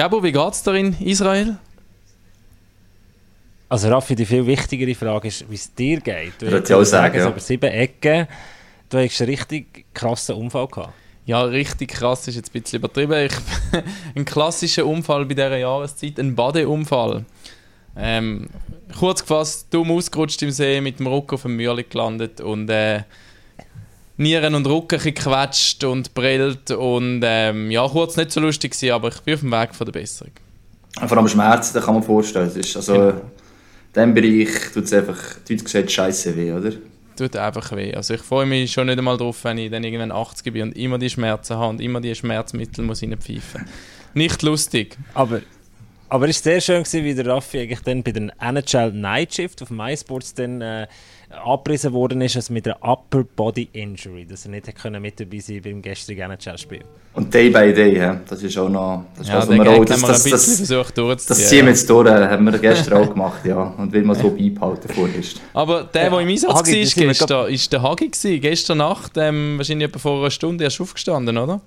Gabo, wie geht es dir in Israel? Also Raffi, die viel wichtigere Frage ist, wie es dir geht. Du würdest auch sagen, ja. über sieben Ecken, du hast einen richtig krassen Unfall gehabt. Ja, richtig krass ist jetzt ein bisschen übertrieben. Ich, ein klassischer Unfall bei dieser Jahreszeit, ein Badeunfall. Ähm, kurz gefasst, dumm ausgerutscht im See, mit dem Rücken auf dem Mürli gelandet und äh, Nieren und Rücken gequetscht und brillt und ähm, ja, kurz nicht so lustig gewesen, aber ich bin auf dem Weg von der Besserung. Vor allem Schmerzen, da kann man vorstellen. Ist also, genau. In diesem Bereich tut es einfach, deutsch gesagt, scheiße weh, oder? Tut einfach weh. Also ich freue mich schon nicht einmal drauf, wenn ich dann irgendwann 80 bin und immer die Schmerzen habe und immer die Schmerzmittel muss reinpfeifen. Nicht lustig. Aber aber es war sehr schön, gewesen, wie der Raffi eigentlich dann bei der NHL Night Shift auf MySports dann äh, abgerissen worden ist, also mit einer Upper Body Injury, dass er nicht können mit dabei sein beim gestrigen NHL-Spiel. Und Day by Day, ja, das ist auch noch, das ist ja, was wir auch, das, das, das, versucht das, das ziehen wir jetzt durch, äh, haben wir gestern auch gemacht, ja, und will man so beibehalten vorerst. Aber der, der im Einsatz war gestern, ist der Hagi gewesen, gestern Nacht, ähm, wahrscheinlich etwa vor einer Stunde erst aufgestanden, oder?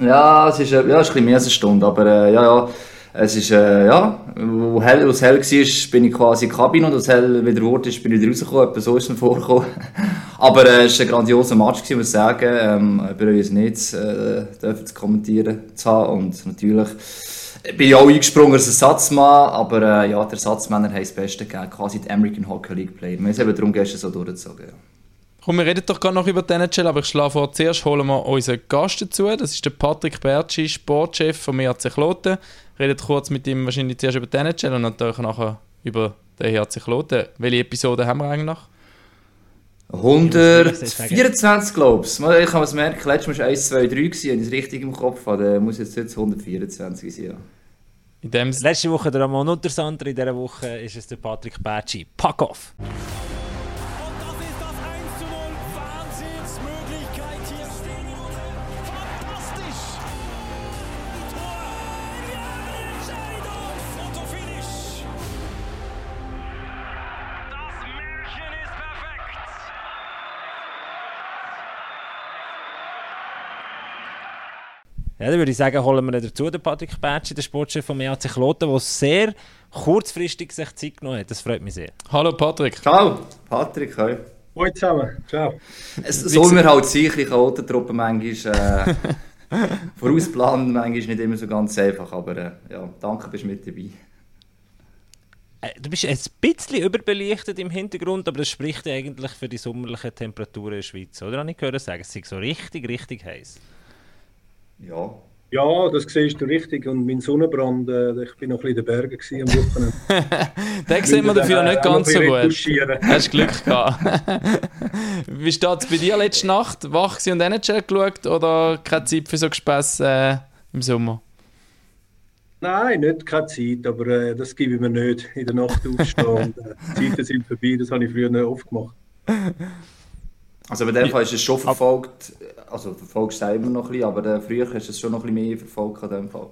Ja, es ist, äh, ja, es ist ein bisschen mehr als eine Stunde, aber äh, ja, ja, es ist, äh, ja, wo hell, es hell war, bin ich quasi in die Kabine und als hell wieder wurde, ist, bin ich rausgekommen, so ist es vorgekommen. Aber äh, es war ein grandioser Match, muss ich sagen. Ähm, ich bereue nicht, äh, dürfen zu kommentieren zu haben und natürlich bin ich auch eingesprungen als Ersatzmann, aber äh, ja, der Ersatzmänner haben das Beste gegeben, quasi die American Hockey League Player. Wir haben es eben darum gestern so durchgezogen, ja. Komm, wir reden doch gerade noch über die NHL, aber ich schlage vor, zuerst holen wir unseren Gast dazu. Das ist der Patrick Bertschi, Sportchef von ERC Kloten redet kurz mit ihm wahrscheinlich zuerst über die NHL und natürlich nachher über den HC Kloten. Welche Episode haben wir eigentlich noch? 124, glaube ich. Ich kann es merken, letztes Mal war es 1, 2, 3, wenn ich es richtig im Kopf habe. Dann muss jetzt, jetzt 124 sein. Ja. In dem Letzte Woche der Ramon Untersander, in dieser Woche ist es der Patrick Batschi. Pack off! Ja, dann würde ich sagen, holen wir dazu den Patrick Bertschi, den Sportchef vom EAC Kloten, der sehr kurzfristig sich Zeit genommen hat. Das freut mich sehr. Hallo Patrick. Ciao, Patrick. Hi. Moin zusammen. Ciao. Es soll mir halt sein, ich Chaotentruppe manchmal äh, vorausplanen, manchmal nicht immer so ganz einfach, aber äh, ja, danke, bist mit dabei. Äh, du bist ein bisschen überbelichtet im Hintergrund, aber das spricht eigentlich für die sommerlichen Temperaturen in der Schweiz, oder? Ich gehört sagen, es ist so richtig, richtig heiß. Ja. Ja, das siehst du richtig. Und mein Sonnenbrand, äh, ich bin noch ein bisschen in den Bergen am Wochenende. den sieht man dafür nicht ganz so gut. Hast Glück gehabt. Wie steht es bei dir letzte Nacht? Wach und NHL geschaut oder keine Zeit für so Gespässe äh, im Sommer? Nein, nicht keine Zeit, aber äh, das gebe ich mir nicht. In der Nacht aufstehen. und, äh, die Zeiten sind vorbei, das habe ich früher nicht oft gemacht. Also bei dem Fall ist es schon verfolgt, also verfolgst du es immer noch ein bisschen, aber früher hast du es schon noch ein bisschen mehr verfolgt in dem Fall.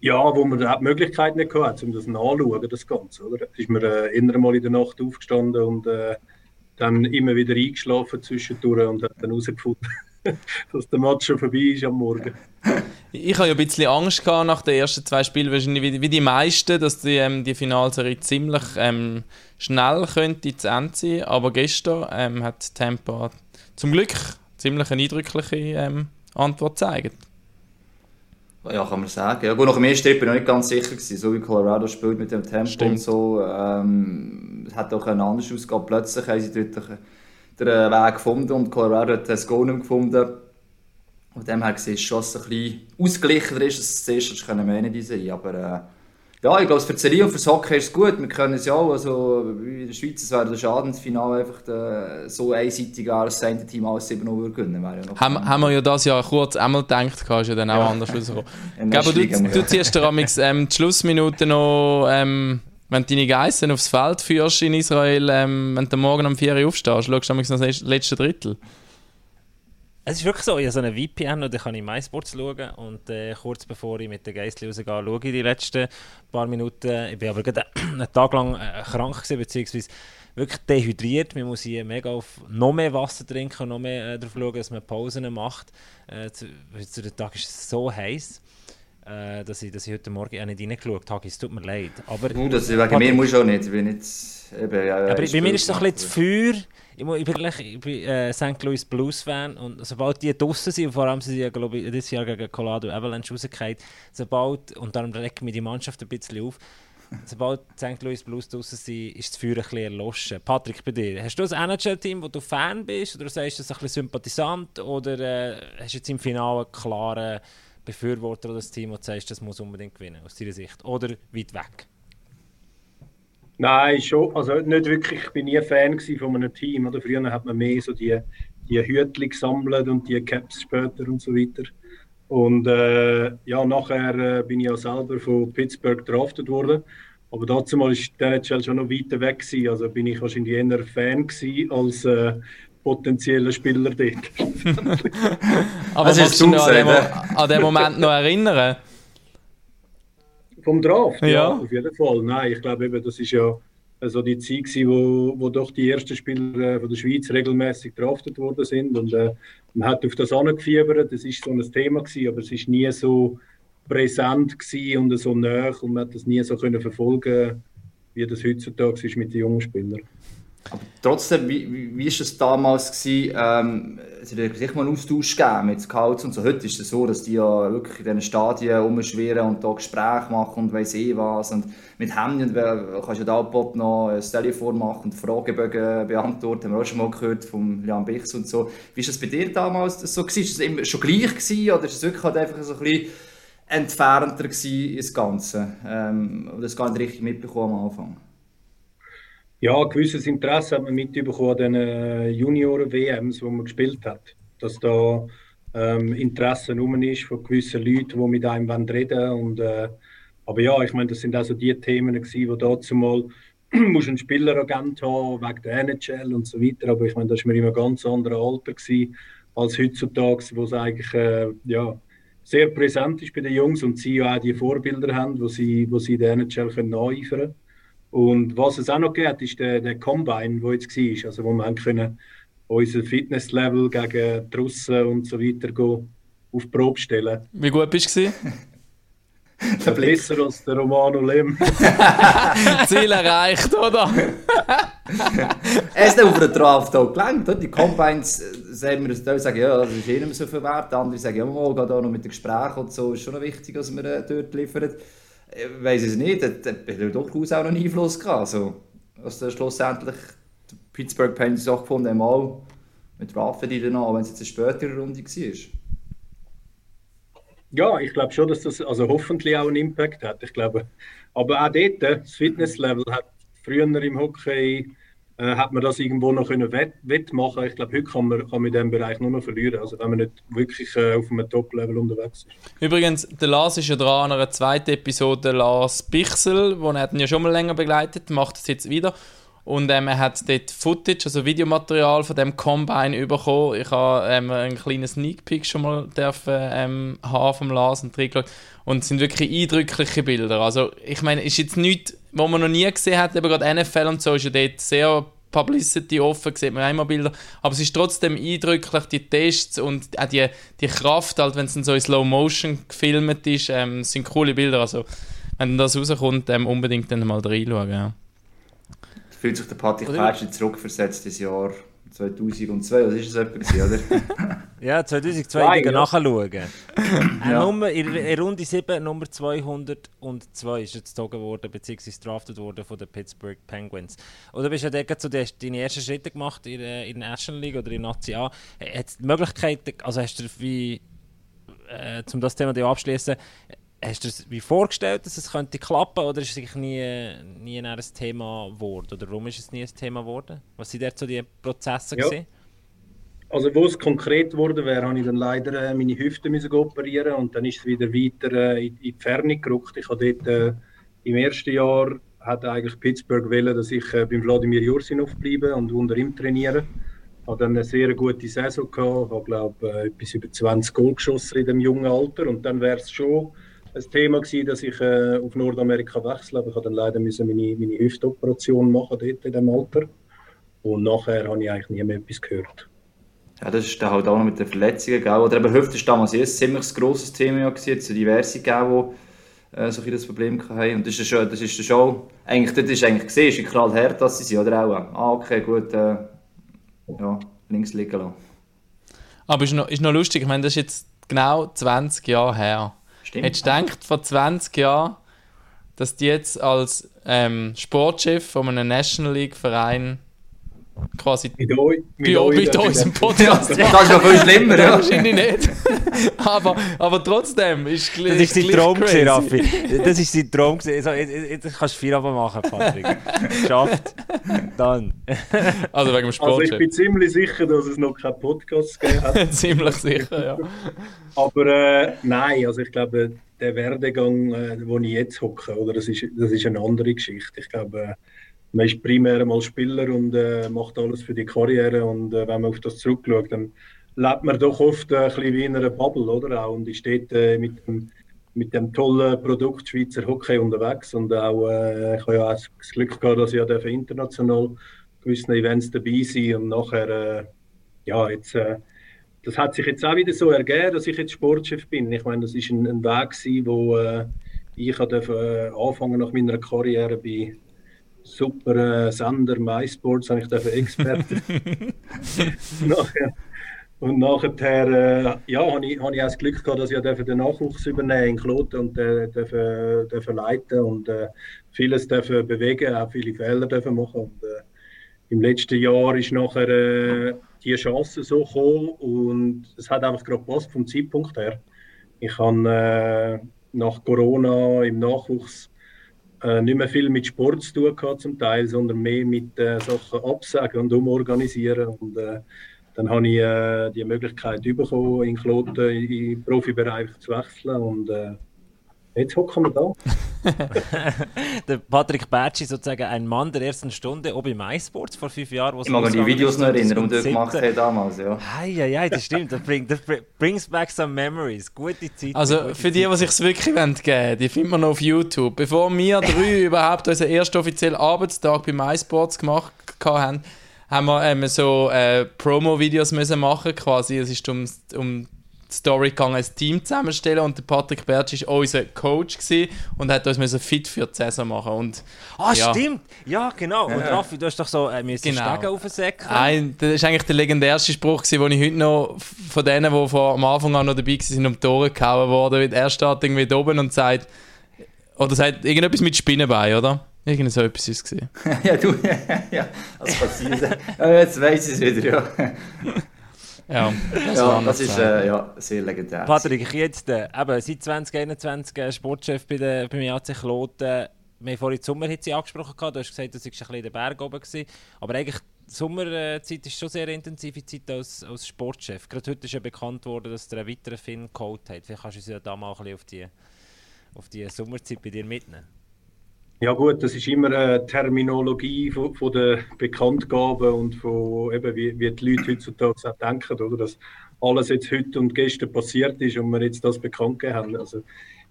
Ja, wo man die Möglichkeit nicht hatte, um das nachzuschauen, das Ganze. Oder? Ist man äh, immer mal in der Nacht aufgestanden und äh, dann immer wieder eingeschlafen zwischendurch und hat dann herausgefunden, dass der Match schon vorbei ist am Morgen. Ich habe ja ein bisschen Angst gehabt nach den ersten zwei Spielen, wahrscheinlich wie, wie die meisten, dass die, ähm, die Finalserie ziemlich ähm, schnell könnte zu Ende sein. Aber gestern ähm, hat Tampa zum Glück ziemlich eine eindrückliche ähm, Antwort gezeigt. Ja, kann man sagen. Ja, gut, nach dem ersten Trip bin ich noch nicht ganz sicher gewesen, so wie Colorado spielt mit dem Tempo Stimmt. und so. Ähm, es hätte auch anders ausgehen. Plötzlich haben sie dort den Weg gefunden und Colorado hat das Goal nicht gefunden. Von dem her gesehen ist es schon ein bisschen ausgeglichener ist, als zuerst das können wir nicht sein. Aber äh, ja, ich glaube, für die Serie und für das Hockey ist es gut. Wir können es ja auch, also in der Schweiz, wäre der Schadensfinale einfach der, so einseitig als das Team alles 7 Uhr gewinnen. Ja haben, haben wir ja das Jahr kurz einmal gedacht, ist ja dann auch ja. anders rausgekommen. Aber du, du ziehst dir ähm, die Schlussminuten noch... Ähm, wenn du deine Geissen aufs Feld führst in Israel, ähm, wenn du morgen um 4 Uhr aufstehst, schaust du noch das letzte Drittel. Es ist wirklich so, ich habe so eine VPN und dann kann ich MySports schauen und äh, kurz bevor ich mit den Geistli rausgehe, schaue ich die letzten paar Minuten. Ich bin aber gerade einen Tag lang äh, krank gewesen, beziehungsweise wirklich dehydriert. Man muss hier mega auf noch mehr Wasser trinken und noch mehr äh, darauf schauen, dass man Pausen macht. Äh, zu, zu den Tag ist es so heiß. äh, dass, ich, dass ich heute Morgen auch nicht reingeschaut habe. Es tut mir leid. Aber, uh, das, wegen mir muss ich auch nicht. Ich bin nicht eben, ja, aber bei mir ist es so ein bisschen zu Feuer. Ich, ich bin, ich bin äh, St. Louis Blues-Fan und sobald die draußen sind, vor allem sind sie ja, dieses Jahr gegen Colorado Avalanche rausgefallen, sobald, und darum regt mich die Mannschaft ein bisschen auf, sobald St. Louis Blues draußen sind, ist das Feuer ein bisschen erloschen. Patrick, bei dir, hast du ein NHL-Team, wo du Fan bist oder sagst du das ein bisschen sympathisant oder äh, hast du jetzt im Finale einen klaren Befürworter oder das Team, das sagst, das muss unbedingt gewinnen, aus deiner Sicht? Oder weit weg? Nein, schon. Also nicht wirklich. Ich bin nie Fan von einem Team. Oder? Früher hat man mehr so die, die Hütchen gesammelt und die Caps später und so weiter. Und äh, ja, nachher äh, bin ich ja selber von Pittsburgh drafted worden. Aber dazu mal ist der NHL schon noch weiter weg gewesen. Also bin ich wahrscheinlich eher Fan gewesen als äh, potenzieller Spieler dort. Aber also kannst du dich an, an den Moment noch erinnern? Vom Draft? Ja. ja. auf jeden Fall. Nein, ich glaube eben, das ist ja also die Zeit gewesen, wo, wo doch die ersten Spieler äh, von der Schweiz regelmäßig draftet worden sind und äh, man hat auf das angefiebert, das ist so ein Thema gewesen, aber es ist nie so präsent gewesen und so nah und man hat das nie so können verfolgen, wie das heutzutage ist mit den jungen Spielern. Aber trotzdem, wie, wie, wie ist es damals gewesen, ähm, es hat sich mal einen Austausch gegeben mit Scouts und so. Heute ist es so, dass die ja wirklich in diesen Stadien rumschwirren und da Gespräche machen und weiss eh was. Und mit Hemden kannst du da noch ein Telefon machen und Fragebögen beantworten. Haben wir auch schon mal gehört von Jan Bichs und so. Wie war das bei dir damals so? Gewesen? Ist es immer schon gleich gewesen, oder ist es wirklich halt einfach so ein bisschen entfernter gewesen, das Ganze? Ähm, das gar nicht richtig mitbekommen am Anfang? Ja, ein gewisses Interesse hat man mitbekommen an den äh, Junioren-WMs, wo man gespielt hat. Dass da ähm, Interesse rum ist von gewissen Leuten, die mit einem reden wollen. äh, Aber ja, ich meine, das sind also die Themen, gewesen, wo dazu mal musst einen Spieleragent haben wegen der NHL und so weiter. Aber ich meine, das war mir immer ganz anderes Alter gewesen, als heutzutage, wo es eigentlich äh, ja, sehr präsent ist bei den Jungs und sie ja auch die Vorbilder haben, wo sie, wo sie der NHL können können. Und was es auch noch gibt, ist der, der Combine, der jetzt war. Also wo wir können unser Fitnesslevel gegen die Russen und so weiter go auf die Probe stellen. Wie gut bist du? Besser als der Romano Lem. Ziel erreicht, oder? er ist auf der Draft auch gelangt. Die Combines äh, sagen wir das sagen, ja, das ist eh nicht mehr so viel wert. Andere sagen, ja, mal, geht auch noch mit den Gesprächen und so. Ist schon noch wichtig, dass wir äh, dort liefern ich weiß es nicht, da hat durchaus auch einen Einfluss gehabt. Also, dass dann schlussendlich die Pittsburgh Penguins auch gefunden haben, mal mit Raffen die dann an, wenn es jetzt eine spätere Runde war. Ja, ich glaube schon, dass das also hoffentlich auch einen Impact hat. Ich glaube, aber auch dort, das Fitnesslevel hat früher im Hockey äh, hat man das irgendwo noch können wett, wettmachen Ich glaube, heute kann man, kann man in diesem Bereich nur noch verlieren, also wenn man nicht wirklich äh, auf einem Top-Level unterwegs ist. Übrigens, der Lars ist ja dran an einer zweiten Episode, Lars Bichsel, den er ja schon mal länger begleitet, macht es jetzt wieder. Und ähm, er hat dort Footage, also Videomaterial von dem Combine bekommen. Ich habe ähm, ein kleines Sneak Peek schon mal dürfen, ähm, haben vom Lars und reingeschaut. Und es sind wirklich eindrückliche Bilder. Also ich meine, ist jetzt nichts, was man noch nie gesehen hat, aber gerade NFL und so ist ja dort sehr Publicity offen, sieht man einmal Bilder, aber es ist trotzdem eindrücklich, die Tests und auch die, die Kraft, halt, wenn es dann so in Slow Motion gefilmt ist, ähm, sind coole Bilder, also wenn das rauskommt, ähm, unbedingt dann mal reinschauen, ja. Fühlt sich der Patrick Patsch zurückversetzt ins Jahr 2002, was ist das etwa, oder? ja, 2002 ja. nachschauen. ja. Nummer, in, in Runde 7, Nummer 202 ist jetzt gezogen worden, beziehungsweise drafted worden von den Pittsburgh Penguins. Oder bist du ja dort so die, deine ersten Schritte gemacht in, äh, in der National League oder in Nazi A? Hat die Möglichkeit, also hast du wie, äh, um das Thema abschließen, hast du es wie vorgestellt, dass es könnte klappen oder ist es nie, nie ein Thema geworden? Oder warum ist es nie ein Thema geworden? Was sind dort so die Prozesse ja. Gewesen? Also wo es konkret geworden wäre, habe ich dann leider äh, meine Hüfte müssen operieren und dann ist es wieder weiter äh, in, die Ferne gerückt. Ich habe dort äh, im ersten Jahr hat eigentlich Pittsburgh wollen, dass ich äh, beim Wladimir Jursinov bleibe und unter ihm trainiere. Ich hatte dann eine sehr gute Saison gehabt, habe glaube äh, etwas über 20 Goal geschossen in dem jungen Alter und dann wäre es schon ein Thema gewesen, dass ich äh, auf Nordamerika wechsle. Aber ich habe dann leider müssen meine, meine Hüftoperation machen dort in dem Alter. Und nachher habe ich eigentlich nie mehr etwas gehört. Ja, das ist dann halt auch noch mit den Verletzungen, gell? Oder eben Hüfte ist damals ein ziemlich grosses Thema ja gewesen, so diverse gegeben, die äh, so ein das Problem hatten. Und das ist schon, das ist schon, eigentlich, das ist eigentlich gesehen, wie knallhart dass sie sind, oder auch? Ah, okay, gut, äh, ja, links liegen lassen. Aber ist noch, ist noch lustig, ich meine, das ist jetzt genau 20 Jahre her. Stimmt. Hättest du gedacht, vor 20 Jahren, dass die jetzt als ähm, Sportchef von einem National League Verein quasi mit, eu, mit, bei, mit uns im Podcast. das ist noch viel schlimmer, ja. Wahrscheinlich nicht. aber, aber trotzdem ist Das ist sein Traum gewesen, Raffi. Das ist sein Traum gewesen. So, jetzt, jetzt kannst du vier aber machen, Patrick. Schafft. Dann. Also wegen dem Sport. Also ich bin ziemlich sicher, dass es noch keinen Podcast gegeben hat. ziemlich sicher, ja. Aber äh, nein, also ich glaube, der Werdegang, äh, wo ich jetzt hocke, oder, das ist, das ist eine andere Geschichte. Ich glaube, äh, man ist primär mal Spieler und äh, macht alles für die Karriere. Und äh, wenn man auf das zurückschaut, dann lebt man doch oft äh, ein bisschen wie in einer Bubble, oder? Auch, und ist dort äh, mit, dem, mit dem tollen Produkt Schweizer Hockey unterwegs. Und auch, äh, ich habe ja auch das Glück gehabt, dass ich ja international gewissen Events dabei sein und nachher, äh, ja, jetzt, das hat sich jetzt auch wieder so ergeben, dass ich jetzt Sportchef bin. Ich meine, das ist ein, ein Weg gewesen, wo äh, ich durfte, äh, anfangen nach meiner Karriere bei super äh, Sender MySports, habe ich dafür Experte. und nachher äh, ja, habe ich, hab ich auch das Glück gehabt, dass ich den Nachwuchs übernehmen in Kloten und äh, dürfen, dürfen leiten und äh, vieles dürfen bewegen, auch viele Fehler dürfen machen. Und, äh, Im letzten Jahr ist nachher äh, die Chance so gekommen und es hat einfach gerade gepasst vom Zeitpunkt her. Ich habe äh, nach Corona im Nachwuchs äh, nicht mehr viel mit Sport zu tun gehabt zum Teil, sondern mehr mit äh, Sachen absagen und umorganisieren. Und äh, dann habe ich äh, die Möglichkeit bekommen, in Kloten den Profibereich zu wechseln und äh, Jetzt hocken wir da. der Patrick Bertschi, sozusagen ein Mann der ersten Stunde, ob im MySports vor fünf Jahren. Ich mag mich die Videos noch erinnern, die du gemacht hast damals. Ja, ja, ja, das stimmt. Das, bringt, das brings back some memories. Gute Zeit. Also gute für die, die sich wirklich geben wollen, die findet man noch auf YouTube. Bevor wir drei überhaupt unseren ersten offiziellen Arbeitstag bei MySports gemacht haben, haben wir ähm, so äh, Promo-Videos machen quasi. Es ist um, um Story gegangen, ein Team zusammenstellen und der Patrick Bertsch war unser Coach und hat uns fit für die Saison machen und Ah, ja. stimmt! Ja, genau. Und Raffi, du hast doch so äh, genau. Stegen aufsäckeln. Nein, das ist eigentlich der legendärste Spruch, den ich heute noch von denen, die von, am Anfang an noch dabei waren, um die Tore gehauen worden. Er steht irgendwie da oben und sagt, oder sagt irgendetwas mit Spinnenbein, oder? Irgend so etwas ist es ja, du, ja, das passiert. jetzt weiß ich es wieder, ja. Ja, das, ja, das ist äh, ja, sehr legendär. Patrick, ich jetzt äh, eben, seit 2021 äh, Sportchef bei der, beim AC Kloten. Wir haben vorhin die Sommerhitze angesprochen. Du hast gesagt, du warst ein bisschen in den Bergen oben. Gewesen. Aber eigentlich die Sommerzeit ist schon sehr intensive Zeit als, als Sportchef. Gerade heute ist ja bekannt worden, dass der einen weiteren Finn geholt hat. Vielleicht kannst du uns ja da mal ein bisschen auf die, auf die Sommerzeit bei dir mitnehmen. Ja gut, das ist immer eine Terminologie von, von der Bekanntgabe und von eben, wie, wie die Leute heutzutage auch denken, oder? dass alles jetzt heute und gestern passiert ist und wir jetzt das bekannt gegeben haben. Also,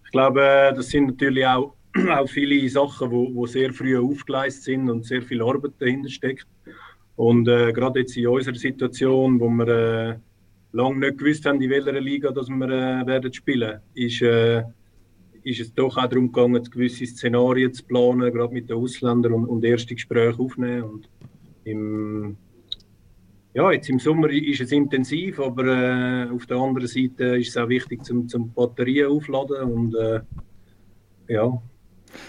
ich glaube, das sind natürlich auch, auch viele Sachen, wo, wo sehr früh aufgeleistet sind und sehr viel Arbeit dahinter steckt. Und äh, gerade jetzt in unserer Situation, wo wir äh, lange nicht gewusst haben, in welcher Liga dass wir äh, werden spielen, ist äh, ist es doch auch darum gegangen, gewisse Szenarien zu planen, gerade mit den Ausländern und, und erste Gespräche aufnehmen. Und im, ja, jetzt im Sommer ist es intensiv, aber äh, auf der anderen Seite ist es auch wichtig, zum, zum Batterien aufladen und äh, ja,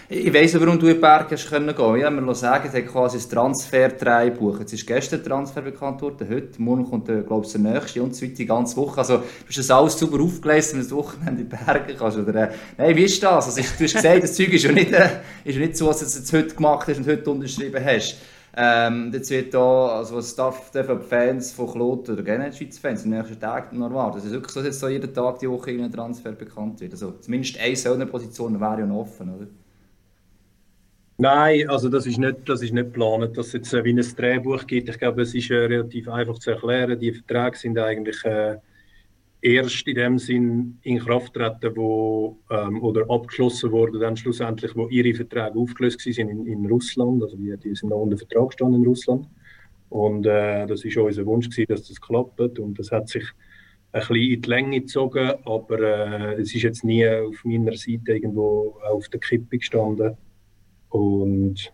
ich weiss warum du in die Berge hast können gehen. Habe mir sagen, es hat quasi ein Transfer buchen. Jetzt ist gestern der Transfer bekannt worden, heute, morgen kommt, der, glaube ich, der nächste und so weiter, die ganze Woche. Also, du hast das alles super aufgelesen, wenn du das Wochenende in die Berge kannst. Oder, äh, nein, wie ist das? Also, du hast gesagt, das Zeug ist ja nicht, äh, ist ja nicht so, dass du es heute gemacht hast und heute unterschrieben hast. Ähm, jetzt wird da, also was darf die Fans von Kloten oder generell Schweizer Fans in den nächsten noch erwarten? Das ist wirklich so, dass jetzt so jeden Tag die Woche ein Transfer bekannt wird. Also zumindest eine so eine Position wäre ja offen, oder? Nein, also das ist nicht, das ist nicht geplant, dass es jetzt äh, wie ein Drehbuch gibt. Ich glaube, es ist äh, relativ einfach zu erklären. Die Verträge sind eigentlich äh, erst in dem Sinn in Kraft treten, wo ähm, oder abgeschlossen wurden, dann schlussendlich, wo ihre Verträge aufgelöst sind in, in Russland. Also die, die sind noch unter Vertrag gestanden in Russland. Und äh, das ist unser Wunsch gewesen, dass das klappt und das hat sich ein bisschen in die Länge gezogen, aber äh, es ist jetzt nie auf meiner Seite irgendwo auf der Kippe gestanden. Und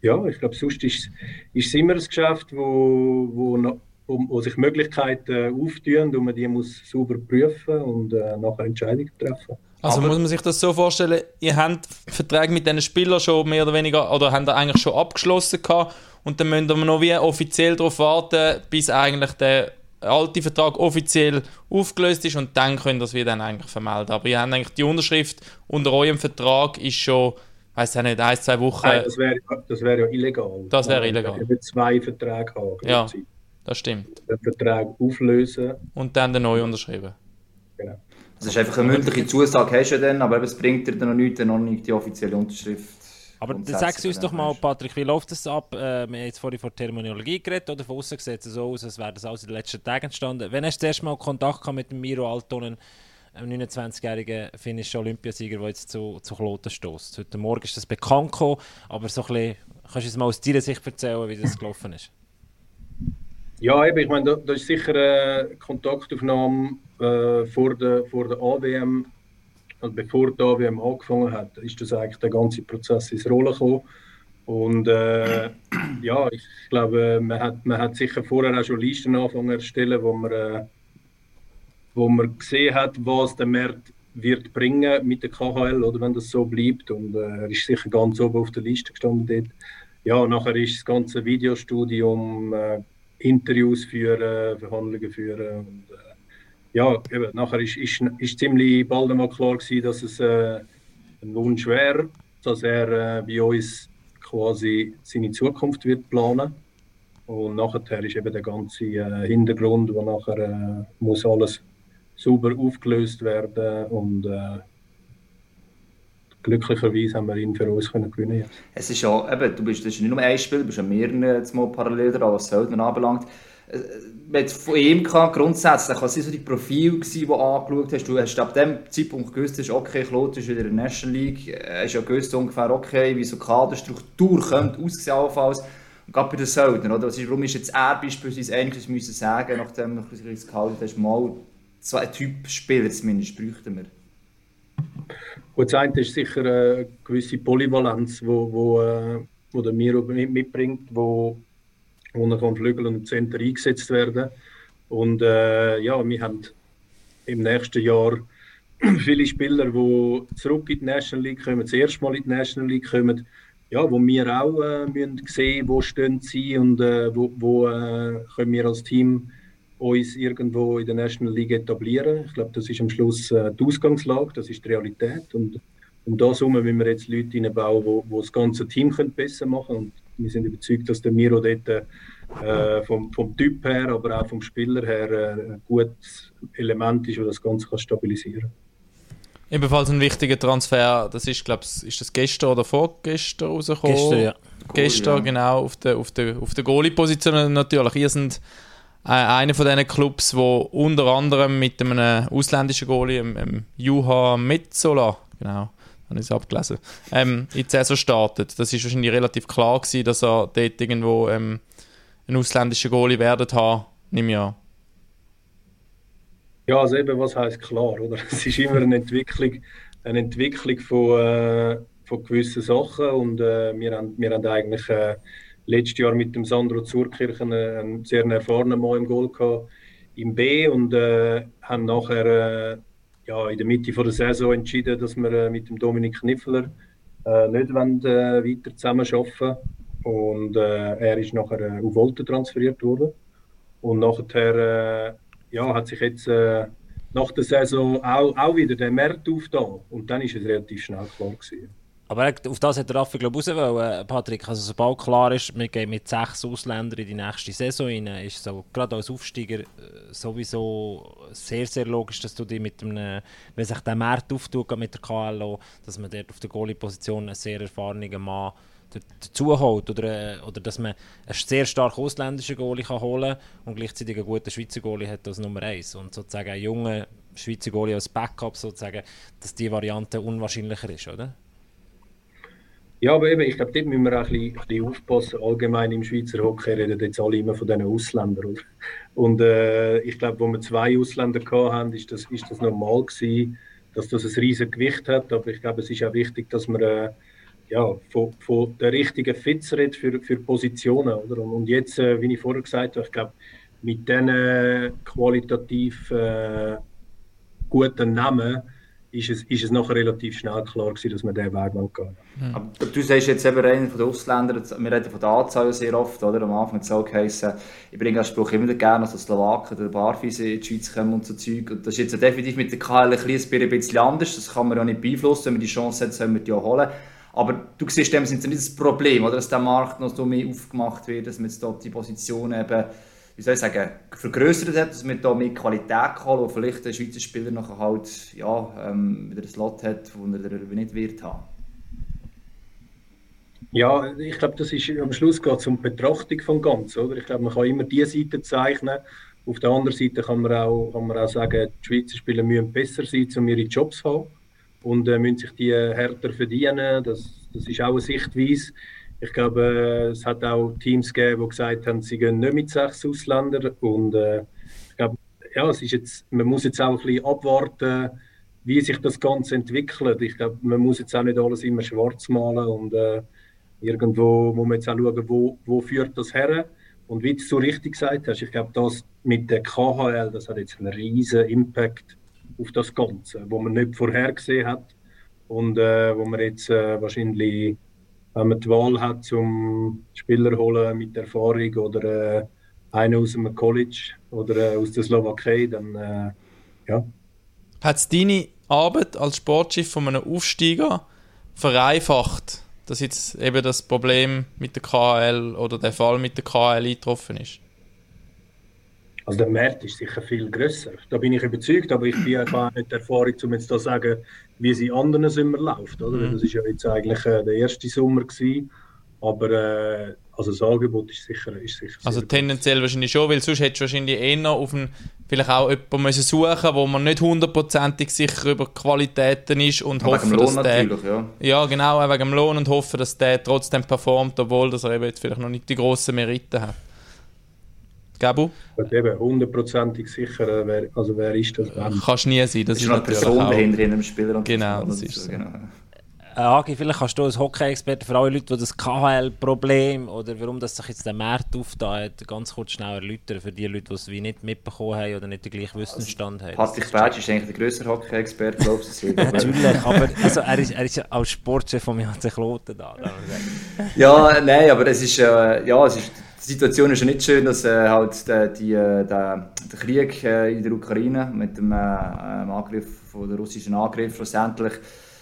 ja, ich glaube, sonst ist, ist es immer ein Geschäft, wo, wo, wo, wo sich Möglichkeiten auftun und man die muss sauber prüfen und äh, nachher Entscheidungen treffen. Also Aber muss man sich das so vorstellen, ihr habt Verträge mit diesen Spielern schon mehr oder weniger, oder habt ihr eigentlich schon abgeschlossen gehabt und dann müsst ihr noch wie offiziell darauf warten, bis eigentlich der alte Vertrag offiziell aufgelöst ist und dann könnt ihr das wieder dann eigentlich vermelden. Aber ihr habt eigentlich die Unterschrift unter eurem Vertrag ist schon, weiß ich nicht, ein, zwei Wochen. Nein, das wäre das wär ja illegal. Das wäre illegal. Wir zwei Verträge haben. Ja, das stimmt. Den Vertrag auflösen. Und dann den neu unterschreiben. Genau. Das ist einfach eine mündliche Zusage, hast du dann, aber es bringt dir dann noch nichts, noch nicht die offizielle Unterschrift. Aber dann sagst du uns doch mal, Patrick, wie läuft das ab? Äh, wir haben jetzt vorhin von Terminologie geredet, oder von außen sieht es so aus, als wäre das alles in den letzten Tagen entstanden. Wenn hast du das erste Mal Kontakt mit dem Miro Altonen, einem 29-jährigen finnischen Olympiasieger, der jetzt zu, zu Kloten stößt? Heute Morgen ist das bekannt gekommen, aber so ein bisschen, kannst du uns mal aus deiner Sicht erzählen, wie das gelaufen ist? Ja, eben, ich meine, da, da ist sicher eine Kontaktaufnahme äh, vor, der, vor der AWM, also bevor die AWM angefangen hat, ist das eigentlich der ganze Prozess ins Rollen gekommen. Und äh, ja, ich glaube, man hat, man hat sicher vorher auch schon Listen angefangen zu erstellen, wo man, äh, wo man gesehen hat, was der Markt wird bringen mit der KHL, oder wenn das so bleibt. Und äh, er ist sicher ganz oben auf der Liste gestanden dort. Ja, nachher ist das ganze Videostudium, äh, Interviews führen, Verhandlungen führen. Und, äh, ja, eben, nachher ist, ist, ist ziemlich bald einmal klar gewesen, dass es äh, ein Wunsch wäre, dass er äh, bei uns quasi seine Zukunft wird planen. Und nachher ist eben der ganze Hintergrund, wo nachher muss alles sauber aufgelöst werden und äh, glücklicherweise haben wir ihn für uns können gewinnen Es ist ja, eben, du bist, das ist nicht nur ein Spiel, du bist an mehreren jetzt parallel dran, was Söldner anbelangt. Mit äh, von ihm kann grundsätzlich, was sind so die Profile gewesen, du angeschaut hast? Du hast ab dem Zeitpunkt gewusst, ist okay, Claude ist wieder in der National League, äh, hast ja gewusst ungefähr, okay, wie so Kaderstruktur könnte aussehen allenfalls. Und gerade bei den Söldner, oder? warum ist jetzt er beispielsweise eigentlich müssen sagen, nachdem du es gehalten hast, mal zwei Typ Spieler zumindest bräuchten wir? Gut, das eine ist sicher eine gewisse Polyvalenz, wo, wo, äh, wo der Miro mitbringt, wo, wo er vom Flügel und Center eingesetzt werden. Und äh, ja, wir haben im nächsten Jahr viele Spieler, die zurück in die National League kommen, das erste Mal in die National League kommen, ja, wo wir auch äh, müssen sehen, wo stehen sie und äh, wo, wo äh, können wir als Team uns irgendwo in der National League etablieren. Ich glaube, das ist am Schluss äh, die Ausgangslage, das ist die Realität. Und um das herum müssen wir jetzt Leute reinbauen, wo, wo das ganze Team besser machen können. Und wir sind überzeugt, dass der Miro dort äh, vom, vom Typ her, aber auch vom Spieler her äh, ein gutes Element ist, das das Ganze kann stabilisieren kann. Ebenfalls ein wichtiger Transfer, das ist, glaube ich, ist das gestern oder vorgestern rausgekommen? Gestern, ja. Gestern, ja. genau, auf der, auf der, auf der Goalie-Position natürlich. Ihr sind einer von diesen Clubs, wo unter anderem mit einem ausländischen Goalie, dem, dem Juha Metzola, genau, habe ich es abgelesen, ähm, in die Saison startet. Das ist wahrscheinlich relativ klar gewesen, dass er dort irgendwo ähm, einen ausländischen Goalie werden haben, nehme ich an. Ja, also eben, was heißt klar, oder? Es ist immer eine Entwicklung, eine Entwicklung von, äh, von gewissen Sachen und äh, wir, haben, wir haben eigentlich äh, letztes Jahr mit dem Sandro Zurkirchen einen sehr erfahrenen Mann im Goal gehabt, im B und äh, haben nachher äh, ja, in der Mitte von der Saison entschieden, dass wir äh, mit dem Dominik Kniffler äh, nicht wollen, äh, weiter zusammen arbeiten und äh, er ist nachher äh, auf Volta transferiert worden. Und nachher ja, hat sich jetzt nach der Saison auch, auch wieder der Markt aufgetan. Und dann ist es relativ schnell klar gewesen. Aber auf das hat der Raffi, glaube ich, raus Patrick. Also, sobald klar ist, wir gehen mit sechs Ausländern in die nächste Saison rein, ist so, gerade als Aufsteiger äh, sowieso sehr, sehr logisch, dass du dich mit einem, wenn sich der Markt auftut mit der KLO, dass man dort auf der Goalie-Position einen sehr erfahrenen Mann dazu holt oder, äh, oder dass man einen sehr starken ausländischen Goalie kann holen und gleichzeitig einen guten Schweizer Goalie hat als Nummer 1 und sozusagen einen jungen Schweizer Goalie als Backup sozusagen, dass die Variante unwahrscheinlicher ist, oder? Ja, aber eben, ich glaube, dort müssen wir auch ein bisschen, aufpassen. Allgemein im Schweizer Hockey reden jetzt alle immer von diesen Ausländern. Oder? Und äh, ich glaube, wo wir zwei Ausländer hatten, ist das, ist das normal gewesen, dass das ein riesiges Gewicht hat. Aber ich glaube, es ist auch wichtig, dass man äh, ja, von, von der richtigen Fits redet für, für Positionen. Oder? Und, und jetzt, äh, wie ich vorher gesagt habe, ich glaube, mit diesen qualitativ äh, guten Namen ist es, ist es nachher relativ schnell klar gewesen, dass wir diesen Weg gehen wollen. Mhm. Aber du sagst jetzt eben einer von den Ausländern, wir reden von der Anzahl sehr oft, oder? Am Anfang hat es auch geheißen, ich bringe den Spruch immer gerne, dass die Slowaken oder Barfis in die Schweiz kommen und so Zeug. Und das ist jetzt definitiv mit der KL ein bisschen anders, das kann man ja nicht beeinflussen, wenn man die Chance hat, sollen wir die auch holen. Aber du siehst, dem sind nicht das Problem, oder? dass der Markt noch so mehr aufgemacht wird, dass man jetzt dort die Position eben wie soll ich sagen, vergrößert hat, dass man da mehr Qualität kann, wo vielleicht der Schweizer Spieler nachher halt ja, ähm, wieder einen Slot hat, wo er nicht wird haben. Ja, ich glaube, das ist am Schluss geht es um die Betrachtung vom Ganzen, oder? Ich glaube, man kann immer diese Seite zeichnen. Auf der anderen Seite kann man auch, kann man auch sagen, die Schweizer Spieler müssen besser sein, um ihre Jobs zu haben und äh, müssen sich die härter verdienen. Das, das ist auch eine Sichtweise. Ich glaube, es hat auch Teams gegeben, die gesagt haben, sie gehen nicht mit sechs Ausländern. Und äh, ich glaube, ja, es ist jetzt, man muss jetzt auch ein bisschen abwarten, wie sich das Ganze entwickelt. Ich glaube, man muss jetzt auch nicht alles immer schwarz malen und äh, irgendwo muss man jetzt auch schauen, wo, wo führt das her. Und wie du so richtig gesagt hast, ich glaube, das mit der KHL, das hat jetzt einen riesen Impact auf das Ganze, wo man nicht vorhergesehen hat und äh, wo man jetzt äh, wahrscheinlich wenn man die Wahl hat, zum Spieler holen mit Erfahrung oder äh, einen aus dem College oder äh, aus der Slowakei, dann äh, ja. Hat es deine Arbeit als Sportchef von einem Aufsteiger vereinfacht, dass jetzt eben das Problem mit der KL oder der Fall mit der KL eingetroffen ist? Also der Markt ist sicher viel grösser. Da bin ich überzeugt, aber ich bin auch nicht Erfahrung, um jetzt da zu sagen, wie es in anderen Sommer läuft. Oder? Mhm. Das ist ja jetzt eigentlich äh, der erste Sommer gewesen. Aber äh, also das Angebot ist sicher, ist sicher Also tendenziell wahrscheinlich schon, weil sonst hättest du wahrscheinlich eher auf einen, vielleicht auch jemanden müssen suchen wo man nicht hundertprozentig sicher über Qualitäten ist und hoffen, dass der... Ja. ja, genau, wegen dem Lohn und hoffen, dass der trotzdem performt, obwohl dass er eben jetzt vielleicht noch nicht die grossen Merite hat. Gabu? Eben, hundertprozentig sicher, äh, wer, also wer ist das? Wenn? Kannst nie sein. Das, das ist, ist eine Person dahinter in einem Spieler. Genau, das ist so. Genau. Äh, Agi, vielleicht kannst du als Hockey-Experte für alle Leute, die das KHL-Problem oder warum das sich jetzt der Markt auftat, ganz kurz schnell erläutern für die Leute, die es wie nicht mitbekommen haben oder nicht den gleichen Wissensstand also, haben. Patrick Bertsch ist eigentlich der größere Hockey-Experte, glaubst du? Natürlich, aber also, er, ist, er ist als Sportchef von mir HC Kloten da. ja, nein, aber es ist, äh, ja, es ist die Situation ist ja nicht schön, dass äh, halt der, die, äh, der, der Krieg äh, in der Ukraine mit dem äh, ähm, Angriff von der russischen Angriff schlussendlich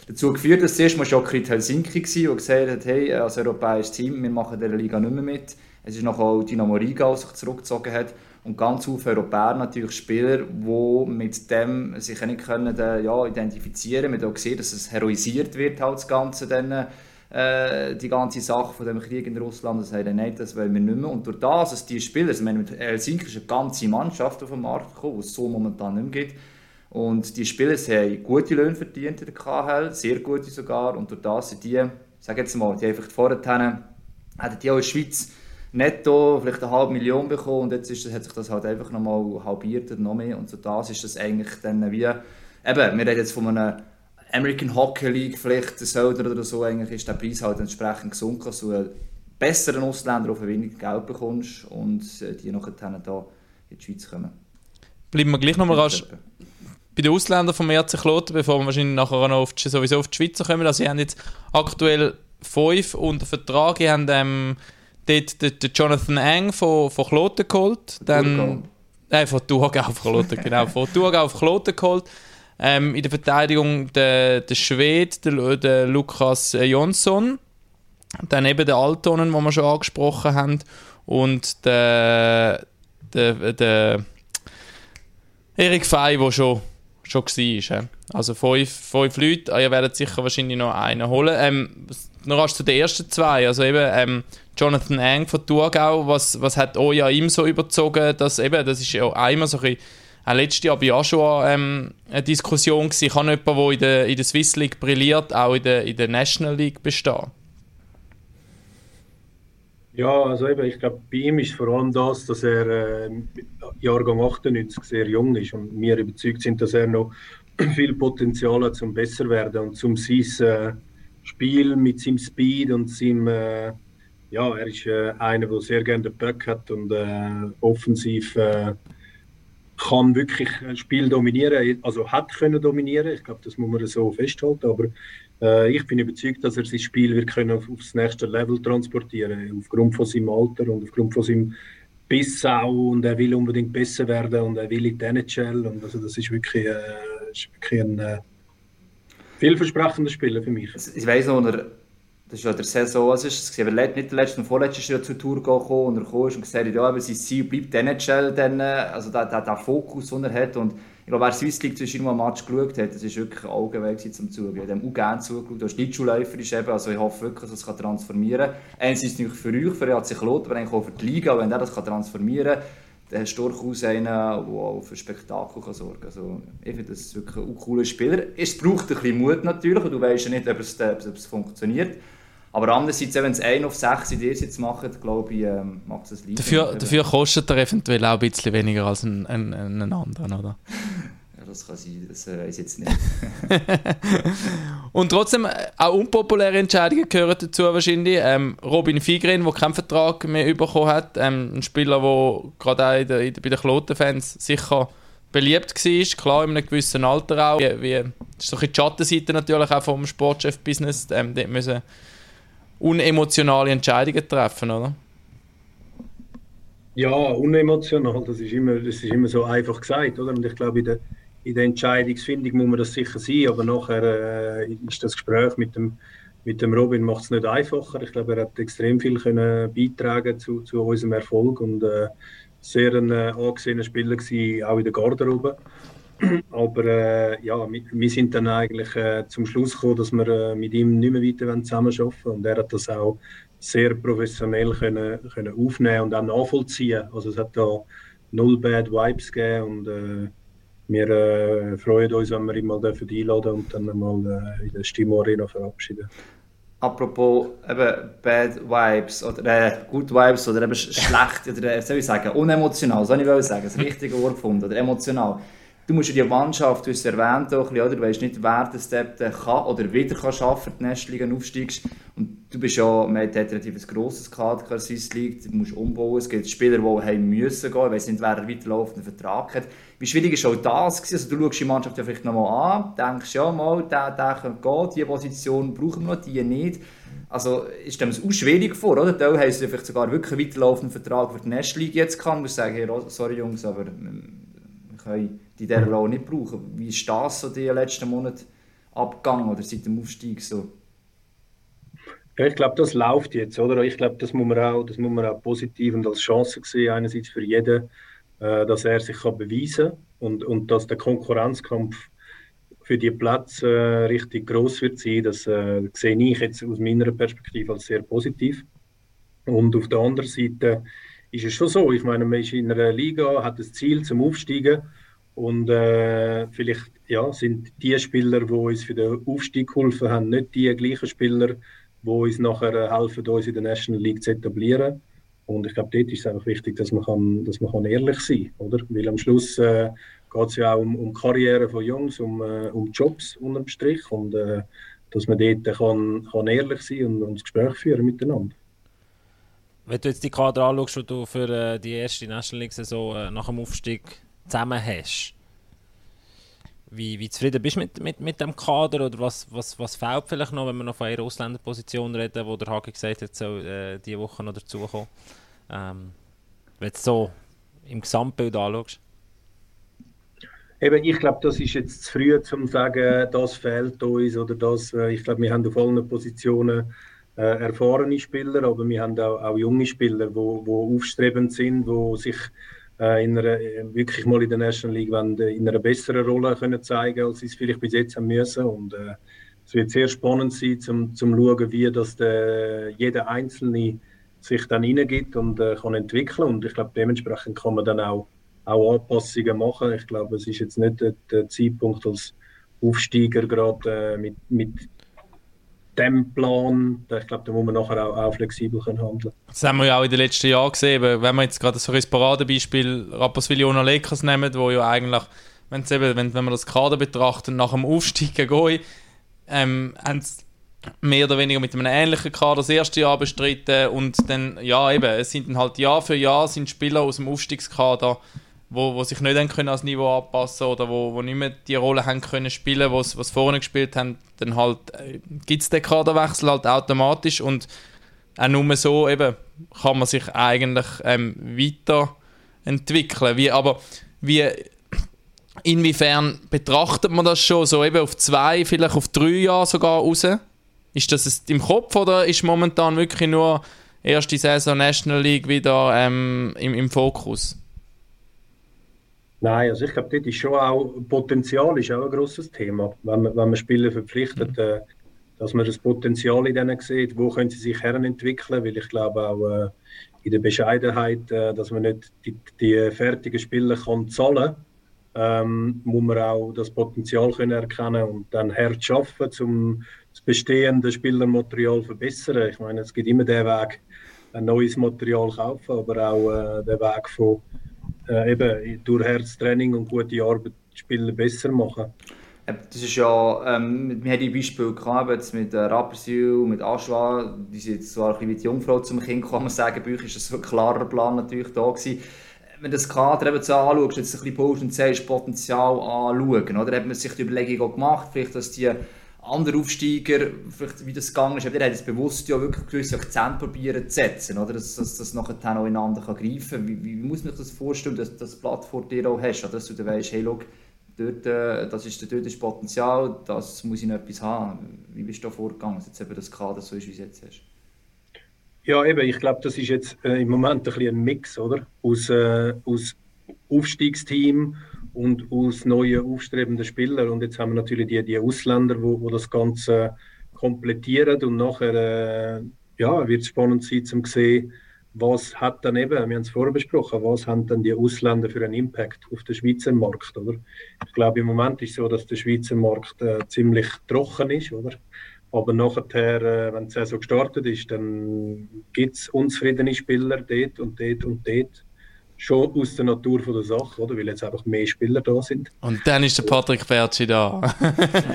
dazu geführt hat, zuerst mal Schokrit Helsinki war, der gesagt hat, hey, als europäisches Team, wir machen dieser Liga nicht mehr mit. Es ist nachher auch Dynamo Riga, der sich zurückgezogen hat. Und ganz viele Europäer natürlich Spieler, die mit dem sich nicht können, äh, ja, identifizieren können. Man hat auch gesehen, dass es heroisiert wird, halt das Ganze dann, äh, die ganze Sache von dem Krieg in Russland, das sagen nein, das wollen wir nicht mehr. Und durch das, dass die Spieler, also mit Helsinki ist eine ganze Mannschaft auf den Markt gekommen, die es so momentan nicht mehr gibt. Und die Spieler haben gute Löhne verdient in der KHL, sehr gute sogar. Und durch das sind die, sage jetzt mal, die einfach vorher hatten die auch in der Schweiz netto vielleicht eine halbe Million bekommen und jetzt ist, hat sich das halt einfach nochmal halbiert oder noch mehr. Und so das ist das eigentlich dann wie, eben, wir reden jetzt von einem American Hockey League vielleicht Söder oder so, eigentlich ist der Preis halt entsprechend gesunken, dass du einen besseren Ausländer auf weniger Geld bekommst und äh, die nachher dann hier in die Schweiz kommen. Bleiben wir gleich nochmal rasch bei den Ausländern vom RC Kloten, bevor wir wahrscheinlich nachher noch auf die, sowieso auf die Schweizer kommen. Also, sie haben jetzt aktuell fünf unter Vertrag. Sie haben ähm, dort den, den Jonathan Eng von, von Kloten geholt. Dann, äh, von Thurgau auf Kloten, genau. Von Thurgau auf Kloten geholt. Ähm, in der Verteidigung der, der Schwede, der, der Lukas Jonsson. Dann eben der Altonen, den wir schon angesprochen haben. Und der, der, der Erik Fey, der schon, schon war. Also fünf, fünf Leute, ihr werdet sicher wahrscheinlich noch einen holen. Ähm, noch rasch zu den ersten zwei. Also eben ähm, Jonathan Eng von Thurgau, was, was hat euch an ihm so überzogen, dass eben, das ist ja einmal so ein bisschen auch letztes Jahr war auch schon ähm, eine Diskussion. Gewesen. Habe jemanden, der in der, in der Swiss League brilliert, auch in der, in der National League bestehen. Ja, also eben, ich glaube, bei ihm ist vor allem das, dass er äh, Jahrgang 98 sehr jung ist und wir überzeugt sind, dass er noch viel Potenzial hat, zum besser werden und zum sein äh, Spiel mit seinem Speed und seinem, äh, ja, er ist äh, einer, der sehr gerne den Böck hat und äh, offensiv äh, kann wirklich ein Spiel dominieren, also hat können dominieren. Ich glaube, das muss man so festhalten. Aber äh, ich bin überzeugt, dass er sein Spiel wird können auf, aufs nächste Level transportieren, aufgrund von seinem Alter und aufgrund von seinem Biss auch. Und er will unbedingt besser werden und er will in die NHL. Und also das ist wirklich, äh, ist wirklich ein äh, vielversprechender Spieler für mich. Ich weiß noch, das ist ja der Saison, was ist es? Aber nicht der letzte, vorletzte Jahr zur Tour gekommen und er kam und gesagt ja, aber sein Ziel bleibt NHL, dann, also der, der, der Fokus, den er hat. Und ich glaube, wer Swiss League zwischen mal Match geschaut hat, das ist wirklich ein Augenweg zum Zuschauen. Ich habe dem auch gerne zugeschaut. Du hast Schlittschuhläufer ist eben, also ich hoffe wirklich, dass er das transformieren kann. Einerseits natürlich für euch, für EAC Lot, aber eigentlich auch für die Liga, wenn er das transformieren kann dann hast du durchaus einen, der auch für Spektakel kann sorgen kann. Also, ich finde das wirklich ein cooler Spieler. Es braucht ein bisschen Mut natürlich, und du weißt ja nicht, ob es, ob es funktioniert. Aber andererseits, wenn es 1 auf 6 in dir jetzt macht, glaube ich, ähm, macht es es dafür, dafür kostet er eventuell auch ein bisschen weniger als ein, ein, ein anderen, oder? ja, das kann sein, das äh, weiß ich jetzt nicht. Und trotzdem, äh, auch unpopuläre Entscheidungen gehören dazu wahrscheinlich. Ähm, Robin Figren, der keinen Vertrag mehr bekommen hat, ähm, ein Spieler, der gerade auch in der, in bei den Kloten-Fans sicher beliebt war, klar in einem gewissen Alter auch. Wie, wie, das ist so ein die Schattenseite natürlich auch vom Sportchef-Business. Ähm, dort müssen unemotionale Entscheidungen treffen, oder? Ja, unemotional, das ist immer, das ist immer so einfach gesagt, oder? Und ich glaube, in der, in der Entscheidungsfindung muss man das sicher sein, aber nachher äh, ist das Gespräch mit dem, mit dem Robin macht es nicht einfacher. Ich glaube, er hat extrem viel können beitragen zu, zu unserem Erfolg und äh, sehr ein äh, angesehener Spieler gewesen, auch in der Garderobe. Aber äh, ja, wir, sind dann eigentlich äh, zum Schluss gekommen, dass wir äh, mit ihm nicht mehr weiter zusammenarbeiten wollen. Und er hat das auch sehr professionell können, können aufnehmen und auch nachvollziehen. Also es hat da null Bad Vibes gegeben und äh, wir äh, freuen uns, wenn wir ihn mal dürfen einladen und dann mal äh, in der Stimmorena verabschieden. Apropos eben Bad Vibes oder Good Vibes oder eben schlecht oder soll ich sagen, unemotional, soll ich sagen, das richtige Wort gefunden oder emotional du musst ja die Mannschaft, du hast es erwähnt, auch bisschen, oder? du weißt nicht, wer das dort kann oder wieder kann schaffen, die Nestliga aufsteigst. Und du bist ja, man hat relativ ein grosses Kader, Swiss League, du musst umbauen, es gibt Spieler, die heim müssen gehen, ich weiss nicht, wer einen weiterlaufenden Vertrag hat. Wie schwierig ist auch das? Also du schaust die Mannschaft ja vielleicht nochmal an, denkst, ja mal, der, der kann gehen, diese Position brauchen wir noch, die nicht. Also ist dem auch schwierig vor, oder? Teil haben sie vielleicht sogar wirklich einen weiterlaufenden Vertrag für die Nestliga jetzt kann, und sagen, hey, sorry Jungs, aber wir können die dieser Rolle nicht brauchen. Wie ist das so die letzten Monate abgegangen oder seit dem Aufstieg so? Ja, ich glaube, das läuft jetzt, oder? Ich glaube, das muss man auch, das muss man auch positiv und als Chance sehen, einerseits für jeden, äh, dass er sich kann beweisen kann und, und dass der Konkurrenzkampf für die Plätze äh, richtig groß wird sein. Das äh, sehe ich jetzt aus meiner Perspektive als sehr positiv. Und auf der anderen Seite ist es schon so, ich meine, man ist in einer Liga, hat das Ziel zum Aufsteigen und äh, vielleicht ja, sind die Spieler, die uns für den Aufstieg geholfen haben, nicht die gleichen Spieler, die uns nachher äh, helfen, uns in der National League zu etablieren. Und ich glaube, dort ist es einfach wichtig, dass man, kann, dass man kann ehrlich sein kann. Weil am Schluss äh, geht es ja auch um, um Karriere von Jungs, um, äh, um Jobs unterm Strich. Und äh, dass man dort kann, kann ehrlich sein und, und das Gespräch führen miteinander. Wenn du jetzt die Kader anschaust, die du für äh, die erste National League-Saison äh, nach dem Aufstieg zusammen hast. Wie, wie zufrieden bist du mit, mit, mit dem Kader oder was, was, was fehlt vielleicht noch, wenn wir noch von einer Ausländerposition reden, wo der Hagi gesagt hat, soll äh, diese Woche noch dazukommen? Ähm, wenn du so im Gesamtbild anschaust. Eben, ich glaube, das ist jetzt zu früh, um zu sagen, das fehlt uns oder das. Äh, ich glaube, wir haben auf allen Positionen äh, erfahrene Spieler, aber wir haben auch, auch junge Spieler, die aufstrebend sind, die sich äh, in einer, äh, wirklich mal in der National League wenn, in einer besseren Rolle können zeigen als sie es vielleicht bis jetzt haben müssen. Und äh, es wird sehr spannend sein, zum, zum schauen, wie das der, jeder Einzelne sich dann hineingibt und äh, kann entwickeln. Und ich glaube, dementsprechend kann man dann auch, auch Anpassungen machen. Ich glaube, es ist jetzt nicht der, der Zeitpunkt als Aufsteiger gerade äh, mit, mit Stemplan. Ich glaube, da muss man nachher auch, auch flexibel können Das haben wir ja auch in den letzten Jahren gesehen. Wenn wir jetzt gerade so ein Paradebeispiel Rapperswil-Jona Lakers nehmen, wo ja eigentlich, wenn, eben, wenn, wenn man das Kader betrachtet, nach dem Aufstieg gehen, ähm, haben sie mehr oder weniger mit einem ähnlichen Kader das erste Jahr bestritten und dann, ja eben, es sind dann halt Jahr für Jahr sind Spieler aus dem Aufstiegskader wo, wo sich nicht haben können als Niveau anpassen oder wo, wo nicht mehr die Rolle haben können spielen, was was vorne gespielt haben, dann halt äh, gibt es den Kaderwechsel halt automatisch und auch nur so eben kann man sich eigentlich ähm, weiterentwickeln. Wie, aber wie inwiefern betrachtet man das schon so eben auf zwei, vielleicht auf drei Jahre sogar raus? Ist das im Kopf oder ist momentan wirklich nur erste Saison National League wieder ähm, im, im Fokus? Nein, also ich glaube, dort ist schon auch, Potenzial ist auch ein grosses Thema. Wenn man, wenn man Spieler verpflichtet, mhm. äh, dass man das Potenzial in denen sieht, wo können sie sich herentwickeln, weil ich glaube auch äh, in der Bescheidenheit, äh, dass man nicht die, die fertigen Spieler kann zahlen ähm, muss man auch das Potenzial können erkennen und dann hart schaffen, um das bestehende Spielermaterial zu verbessern. Ich meine, es gibt immer den Weg, ein neues Material kaufen, aber auch äh, den Weg von äh, eben durch Herztraining und gute Arbeit die Spieler besser machen. Das ist ja, ähm, wir haben die Beispiele gehabt, jetzt mit äh, Rapperswil, mit Aschwa, die sind zwar ein bisschen wie die Jungfrau zum Kind, man sagen, bei euch ist das ein klarer Plan natürlich da gewesen. Wenn du das Kader eben so anschaust, jetzt ein bisschen Pause und sagst, Potenzial anschauen, oder? Hat man sich die Überlegung auch gemacht, vielleicht, dass die andere Aufsteiger, vielleicht wie das gegangen ist, aber der hat jetzt bewusst ja wirklich gewisse Akzente probieren zu setzen, oder? Dass, dass das nachher auch ineinander kann greifen kann. Wie, wie, muss man sich das vorstellen, dass, das Blatt vor dir auch hast, oder? dass du dann weißt, hey, look, dort, äh, das ist dort das Potenzial, das muss ich noch etwas haben. Wie bist du da vorgegangen, dass jetzt das Kader so ist, wie es jetzt ist? Ja, eben, ich glaube, das ist jetzt äh, im Moment ein bisschen ein Mix, oder? Aus, äh, aus Aufstiegsteam und aus neuen aufstrebenden Spielern. Und jetzt haben wir natürlich die, die Ausländer, wo, wo das Ganze komplettieren und nachher äh, ja, wird es spannend sein, zu sehen, was hat dann eben, wir haben es vorher besprochen, was haben dann die Ausländer für einen Impact auf den Schweizer Markt, oder? Ich glaube, im Moment ist es so, dass der Schweizer Markt äh, ziemlich trocken ist, oder? Aber nachher, äh, wenn die Saison gestartet ist, dann gibt es unzufriedene Spieler dort und dort und dort schon aus der Natur von der Sache, oder? Weil jetzt einfach mehr Spieler da sind. Und dann ist der Patrick Bertschi da.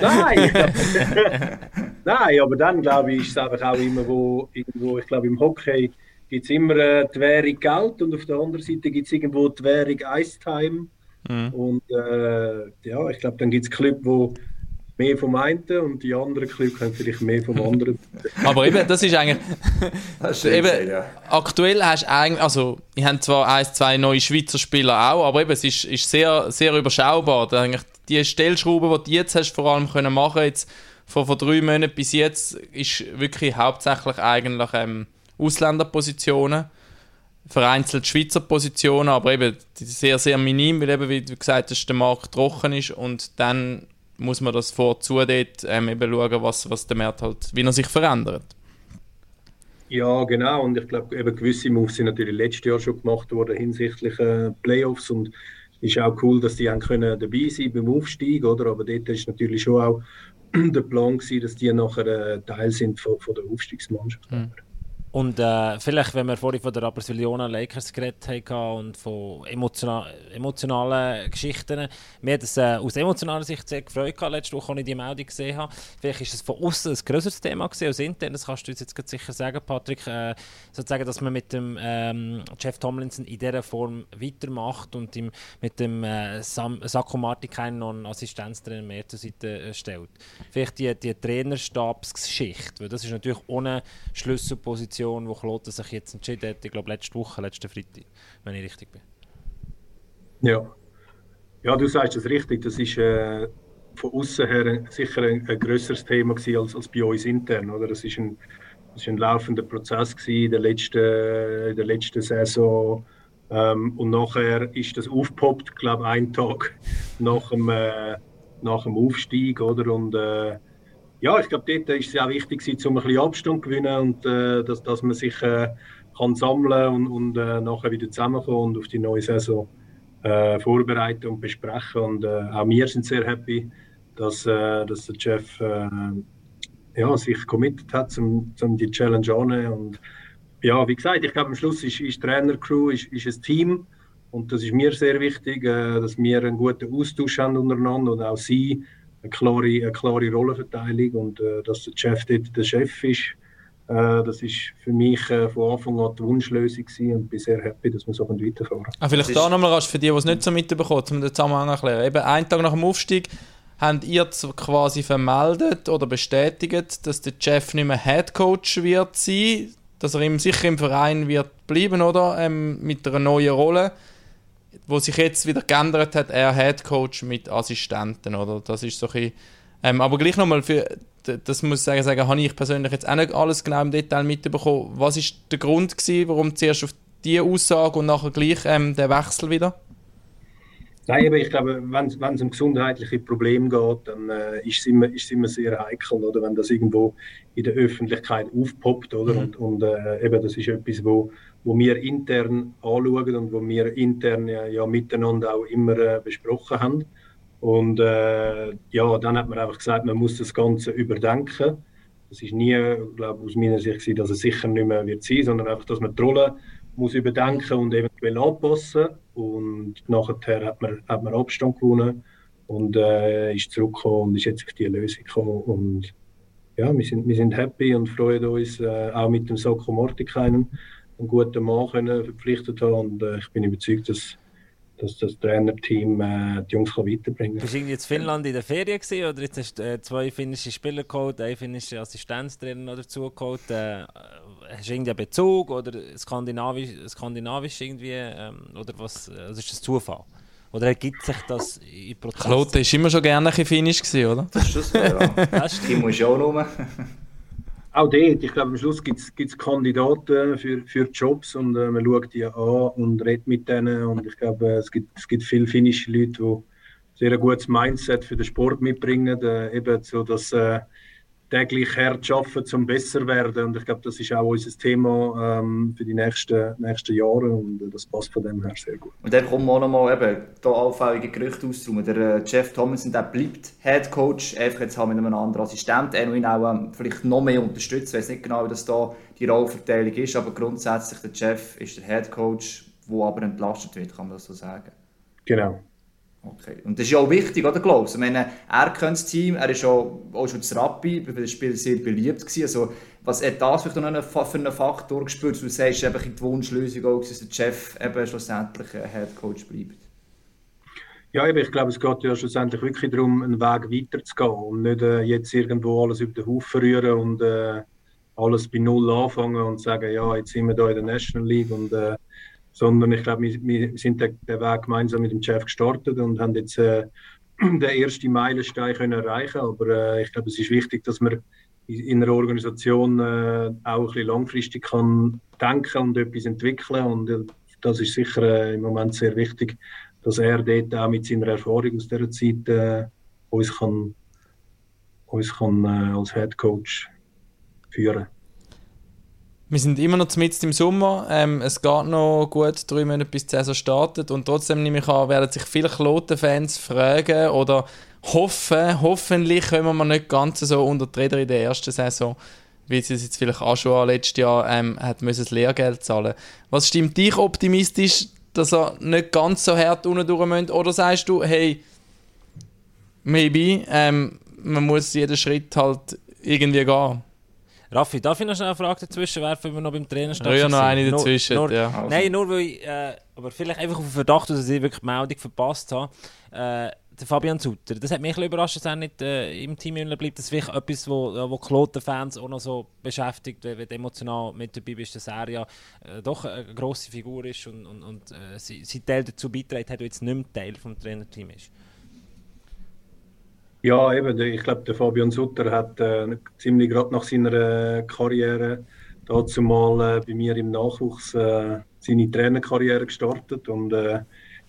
Nein! Nein, aber dann glaube ich, ist es einfach auch immer wo, irgendwo, ich glaube im Hockey gibt es immer äh, die Währung Geld und auf der anderen Seite gibt es irgendwo die Währung Ice-Time. Mhm. Und äh, ja, ich glaube, dann gibt es Clubs, wo mehr vom einen und die anderen Clubs haben vielleicht mehr vom anderen. Aber eben, das ist eigentlich. das ist eben, ja. Aktuell hast du eigentlich. Also, ich habe zwar ein, zwei neue Schweizer Spieler auch, aber eben, es ist, ist sehr, sehr überschaubar. Eigentlich die Stellschrauben, die du jetzt hast, vor allem können machen jetzt von, von drei Monaten bis jetzt, ist wirklich hauptsächlich eigentlich ähm, Ausländerpositionen vereinzelt Schweizer Positionen, aber eben sehr, sehr minim, weil eben, wie du gesagt hast, der Markt trocken ist und dann muss man das vorzu dort ähm, eben schauen, was, was der Markt halt, wie er sich verändert. Ja, genau. Und ich glaube, eben gewisse Moves sind natürlich letztes Jahr schon gemacht worden hinsichtlich äh, Playoffs und es ist auch cool, dass die haben können dabei sein beim Aufstieg, oder? Aber dort ist natürlich schon auch der Plan gewesen, dass die nachher äh, Teil sind von, von der Aufstiegsmannschaft. Mhm. Und äh, vielleicht, wenn wir vorhin von der Rapperswil-Jona Lakers geredet haben und von emotional, emotionalen Geschichten, mir hat es äh, aus emotionaler Sicht sehr gefreut gehabt, letzte Woche, als ich die Meldung gesehen habe. Vielleicht ist es von außen ein größeres Thema gewesen als intern, das kannst du uns jetzt sicher sagen, Patrick. Äh, sozusagen, dass man mit dem ähm, Jeff Tomlinson in dieser Form weitermacht und ihm mit dem äh, Sacco Martin noch einen Assistenztrainer mehr zur Seite äh, stellt. Vielleicht die, die Trainerstabsgeschichte, weil das ist natürlich ohne Schlüsselposition Situation, wo Kloten sich jetzt entschieden hat, ich glaube letzte Woche, letzten Freitag, wenn ich richtig bin. Ja, ja du sagst es richtig, das ist äh, von außen her sicher ein, ein grösseres Thema als, als bei uns intern. Oder? Das ist ein, das ist ein laufender Prozess in der letzten, in der letzten Saison. Ähm, und nachher ist das aufgepoppt, glaube ich, einen Tag nach dem, äh, nach dem Aufstieg. Oder? Und äh, ja, ich glaube, dort ist es auch wichtig, um ein bisschen Abstand zu gewinnen und äh, dass, dass man sich äh, kann sammeln und, und äh, nachher wieder zusammenkommen und auf die neue Saison äh, vorbereiten und besprechen. Und äh, auch wir sind sehr happy, dass, äh, dass der Jeff ja, sich committed hat, um, um die Challenge anzunehmen. Und ja, wie gesagt, ich glaube, am Schluss ist, ist Trainercrew ist, ist ein Team und das ist mir sehr wichtig, dass wir einen guten Austausch haben untereinander und auch sie eine klare, eine klare Rollenverteilung und äh, dass der Chef dort der Chef ist. Äh, das ist für mich äh, von Anfang an die Wunschlösung gewesen und bin sehr happy, dass wir so weiterfahren können. Ah, vielleicht da nochmal für die, die es nicht so mitbekommen, um den Zusammenhang zu erklären. Eben einen Tag nach dem Aufstieg habt ihr quasi vermeldet oder bestätigt, dass der Chef nicht mehr Head Coach wird sein, dass er sicher im Verein wird bleiben, oder? Ähm, mit einer neuen Rolle, wo sich jetzt wieder geändert hat, er Head Coach mit Assistenten, oder? Das ist so ein ähm, aber gleich nochmal, für, das muss ich sagen, sagen, habe ich persönlich jetzt auch nicht alles genau im Detail mitbekommen. Was ist der Grund gewesen, warum zuerst auf diese Aussage und nachher gleich ähm, der Wechsel wieder? Nein, aber ich glaube, wenn es um gesundheitliche Probleme geht, dann äh, ist, es immer, ist es immer sehr heikel, oder? wenn das irgendwo in der Öffentlichkeit aufpoppt. Oder? Mhm. Und, und äh, eben, das ist etwas, wo, wo wir intern anschauen und wo wir intern ja, miteinander auch immer äh, besprochen haben. Und äh, ja, dann hat man einfach gesagt, man muss das Ganze überdenken. Das ist nie, glaube aus meiner Sicht, gewesen, dass es sicher nicht mehr wird sein, sondern einfach, dass man die Rolle muss überdenken und eventuell anpassen. Und nachher hat man, hat man Abstand gewonnen und äh, ist zurückgekommen und ist jetzt auf die Lösung gekommen. Und ja, wir sind, wir sind happy und freuen uns, äh, auch mit dem Soko Mortikainen einen guten Mann können verpflichtet haben. Und äh, ich bin überzeugt, dass dass das Trainerteam äh, die Jungs kann weiterbringen kann. Bist du jetzt Finnland in der Ferien gewesen, oder jetzt hast du äh, zwei finnische Spieler geholt, einen finnischen Assistenztrainer dazu geholt? Äh, hast du irgendeinen Bezug oder skandinavisch, skandinavisch irgendwie? Ähm, oder was? Also ist das Zufall? Oder ergibt sich das im Prozess? Klote war immer schon gerne ein finnisch, gewesen, oder? Das ist das, ja. Die muss ja auch rum auch dort, ich glaube, am Schluss gibt es Kandidaten für, für Jobs und äh, man schaut die an und redet mit denen. Und ich glaube, es gibt, es gibt viele finnische Leute, die sehr ein gutes Mindset für den Sport mitbringen. Äh, eben so, dass äh, täglich hart arbeiten, um besser zu werden. Und ich glaube, das ist auch unser Thema ähm, für die nächsten, nächsten Jahre und äh, das passt von dem her sehr gut. Und dann kommen wir auch nochmal eben da allfällige Gerüchte auszuräumen. Der äh, Jeff Thomason, der bleibt Head Coach, einfach jetzt haben wir einen anderen Assistent, er ihn auch ähm, vielleicht noch mehr unterstützt. Ich weiß nicht genau, wie das da die Rollverteilung ist, aber grundsätzlich der Jeff ist der Head Coach, der aber entlastet wird, kann man das so sagen. Genau. Okay. Und das ist ja auch wichtig, oder Klaus? Ich meine, er kennt das Team, er ist auch, auch schon das Rappi, den Spielen sehr beliebt gewesen. Also, was hat das vielleicht noch für einen Faktor gespürt, du sagst, eben die Wunschlösung auch, dass der Chef eben schlussendlich Head Coach bleibt? Ja, ich glaube, es geht ja schlussendlich wirklich darum, einen Weg weiterzugehen und nicht äh, jetzt irgendwo alles über den Haufen rühren und äh, alles bei Null anfangen und sagen, ja, jetzt sind wir da in der National League und äh, sondern ich glaube, wir, wir, sind den, Weg gemeinsam mit dem Chef gestartet und haben jetzt äh, den ersten Meilenstein können erreichen. Aber äh, ich glaube, es ist wichtig, dass man in einer Organisation äh, auch ein bisschen langfristig kann denken und etwas entwickeln und äh, das ist sicher äh, im Moment sehr wichtig, dass er dort auch mit seiner Erfahrung aus dieser Zeit äh, uns kann, uns kann als Head Coach führen kann. Wir sind immer noch mitten im Sommer. Ähm, es geht noch gut drei Monate, bis die Saison startet. Und trotzdem nehme ich an, werden sich viele Kloten-Fans fragen oder hoffen, hoffentlich kommen wir nicht ganz so unter die Räder in der ersten Saison, wie sie es jetzt vielleicht auch schon letztes Jahr ähm, hat müssen das Lehrgeld zahlen Was stimmt dich optimistisch, dass er nicht ganz so hart unten durch müssen? Oder sagst du, hey, maybe, ähm, man muss jeden Schritt halt irgendwie gehen? Raffi, darf ich noch schnell eine Frage dazwischen werfen, wenn wir noch beim Trainer stehen? Ja, noch eine dazwischen. Nur, ja. also. Nein, nur weil ich, äh, aber vielleicht einfach auf den Verdacht, dass ich wirklich die Meldung verpasst habe. Äh, der Fabian Sutter, das hat mich ein überrascht, dass er nicht äh, im Team bleibt. Das ist vielleicht etwas, wo, wo Kloten-Fans auch noch so beschäftigt, wenn du emotional mit dabei bist, dass er ja äh, doch eine grosse Figur ist und, und, und äh, sein Teil dazu beiträgt hat, jetzt nicht mehr Teil des Trainerteams ist. Ja, eben. Ich glaube, der Fabian Sutter hat äh, ziemlich gerade nach seiner äh, Karriere dazu mal äh, bei mir im Nachwuchs äh, seine Trainerkarriere gestartet und äh,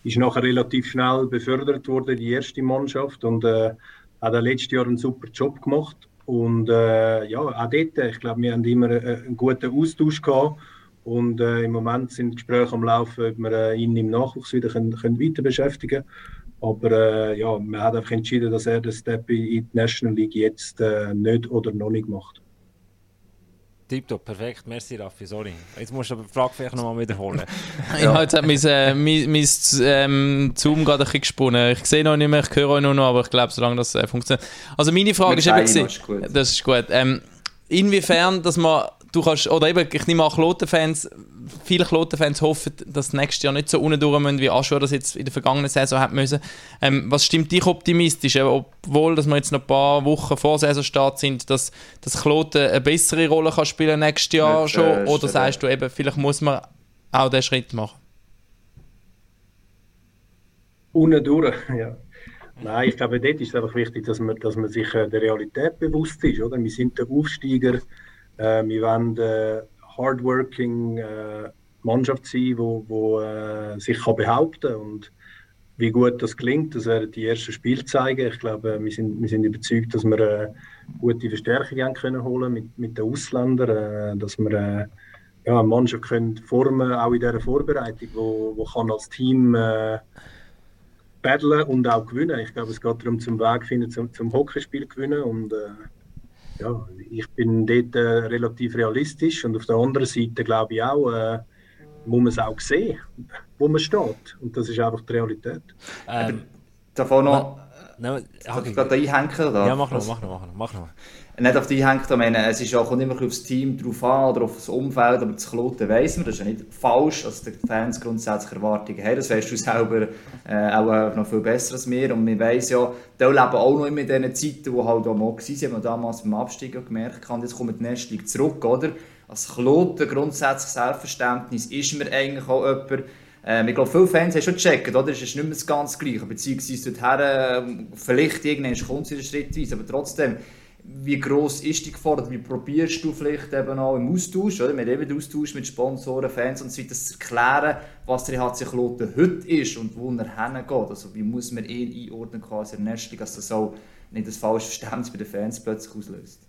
ist nachher relativ schnell befördert worden in die erste Mannschaft und äh, hat auch letztes Jahr einen super Job gemacht. Und ja, auch dort, ich glaube, wir haben immer einen guten Austausch gehabt. Und äh, im Moment sind Gespräche am Laufen, ob wir äh, ihn im Nachwuchs wieder können, können weiter beschäftigen können. Aber äh, ja, man hat einfach entschieden, dass er den Step in die National League jetzt äh, nicht oder noch nicht macht. Tipptopp, perfekt. Merci, Raffi. Sorry. Jetzt musst du aber die Frage vielleicht nochmal wiederholen. ja, jetzt hat mein, äh, mein, mein ähm, Zoom gerade ein bisschen gesponnen. Ich sehe noch nicht mehr, ich höre euch nur noch, aber ich glaube, solange das äh, funktioniert. Also meine Frage Mit ist eben... Ist. Das ist gut. Ähm, inwiefern, dass man du kannst, oder eben, ich nehme an, Kloten-Fans, viele Kloten-Fans hoffen, dass nächstes Jahr nicht so unten durch müssen, wie Aschua das jetzt in der vergangenen Saison hat müssen. Ähm, was stimmt dich optimistisch, obwohl, dass wir jetzt noch ein paar Wochen vor Saisonstart sind, dass, dass Kloten eine bessere Rolle kann spielen nächstes Jahr nicht, schon, äh, oder sagst du eben, vielleicht muss man auch diesen Schritt machen? Unten durch, ja. Nein, ich glaube, dort ist es einfach wichtig, dass man, dass man sich äh, der Realität bewusst ist. Oder? Wir sind der Aufsteiger, wir wollen eine hardworking äh, Mannschaft sein, die äh, sich kann behaupten kann. Und wie gut das klingt, das werden die ersten Spiele zeigen. Ich glaube, wir sind, wir sind überzeugt, dass wir äh, gute Verstärkungen können holen mit, mit den Ausländern, dass wir ja, eine Mannschaft können formen auch in dieser Vorbereitung, wo, wo kann als Team äh, battlen und auch gewinnen. Ich glaube, es geht darum, zum Weg finden, zum, zum Hockeyspiel gewinnen und äh, ja, ich bin dort äh, relativ realistisch und auf der anderen Seite glaube ich auch, äh, muss man es auch sehen, wo man steht. Und das ist einfach die Realität. Ähm, Davon noch, no, okay. gerade einhängen? Oder? Ja, mach noch, mach noch, mach noch nicht auf die hängt, ich meine, es ist auch, kommt immer aufs Team drauf an oder auf das Umfeld, aber das Kloten weiss man, das ist ja nicht falsch, dass die Fans grundsätzlich Erwartungen haben, das weißt du selber äh, auch noch viel besser als wir und wir weiss ja, die leben auch noch immer in diesen Zeiten, die halt auch mal waren, haben wir damals beim Abstieg gemerkt haben, jetzt kommt die nächste Zurück, oder? Als Kloten grundsätzlich Selbstverständnis ist mir eigentlich auch jemand, ähm, ich glaube, viele Fans haben schon gecheckt, oder? Es ist nicht mehr das ganz Gleiche, beziehungsweise dorthin, äh, vielleicht irgendwann kommt es wieder schrittweise, aber trotzdem, wie gross ist die Gefahr? Wie probierst du vielleicht eben auch im Austausch, oder? mit eben Austausch mit Sponsoren, Fans und so weiter, zu erklären, was der HC Kloten heute ist und wo er hingeht? Also wie muss man ihn einordnen quasi in der dass das auch nicht das falsche Verständnis bei den Fans plötzlich auslöst?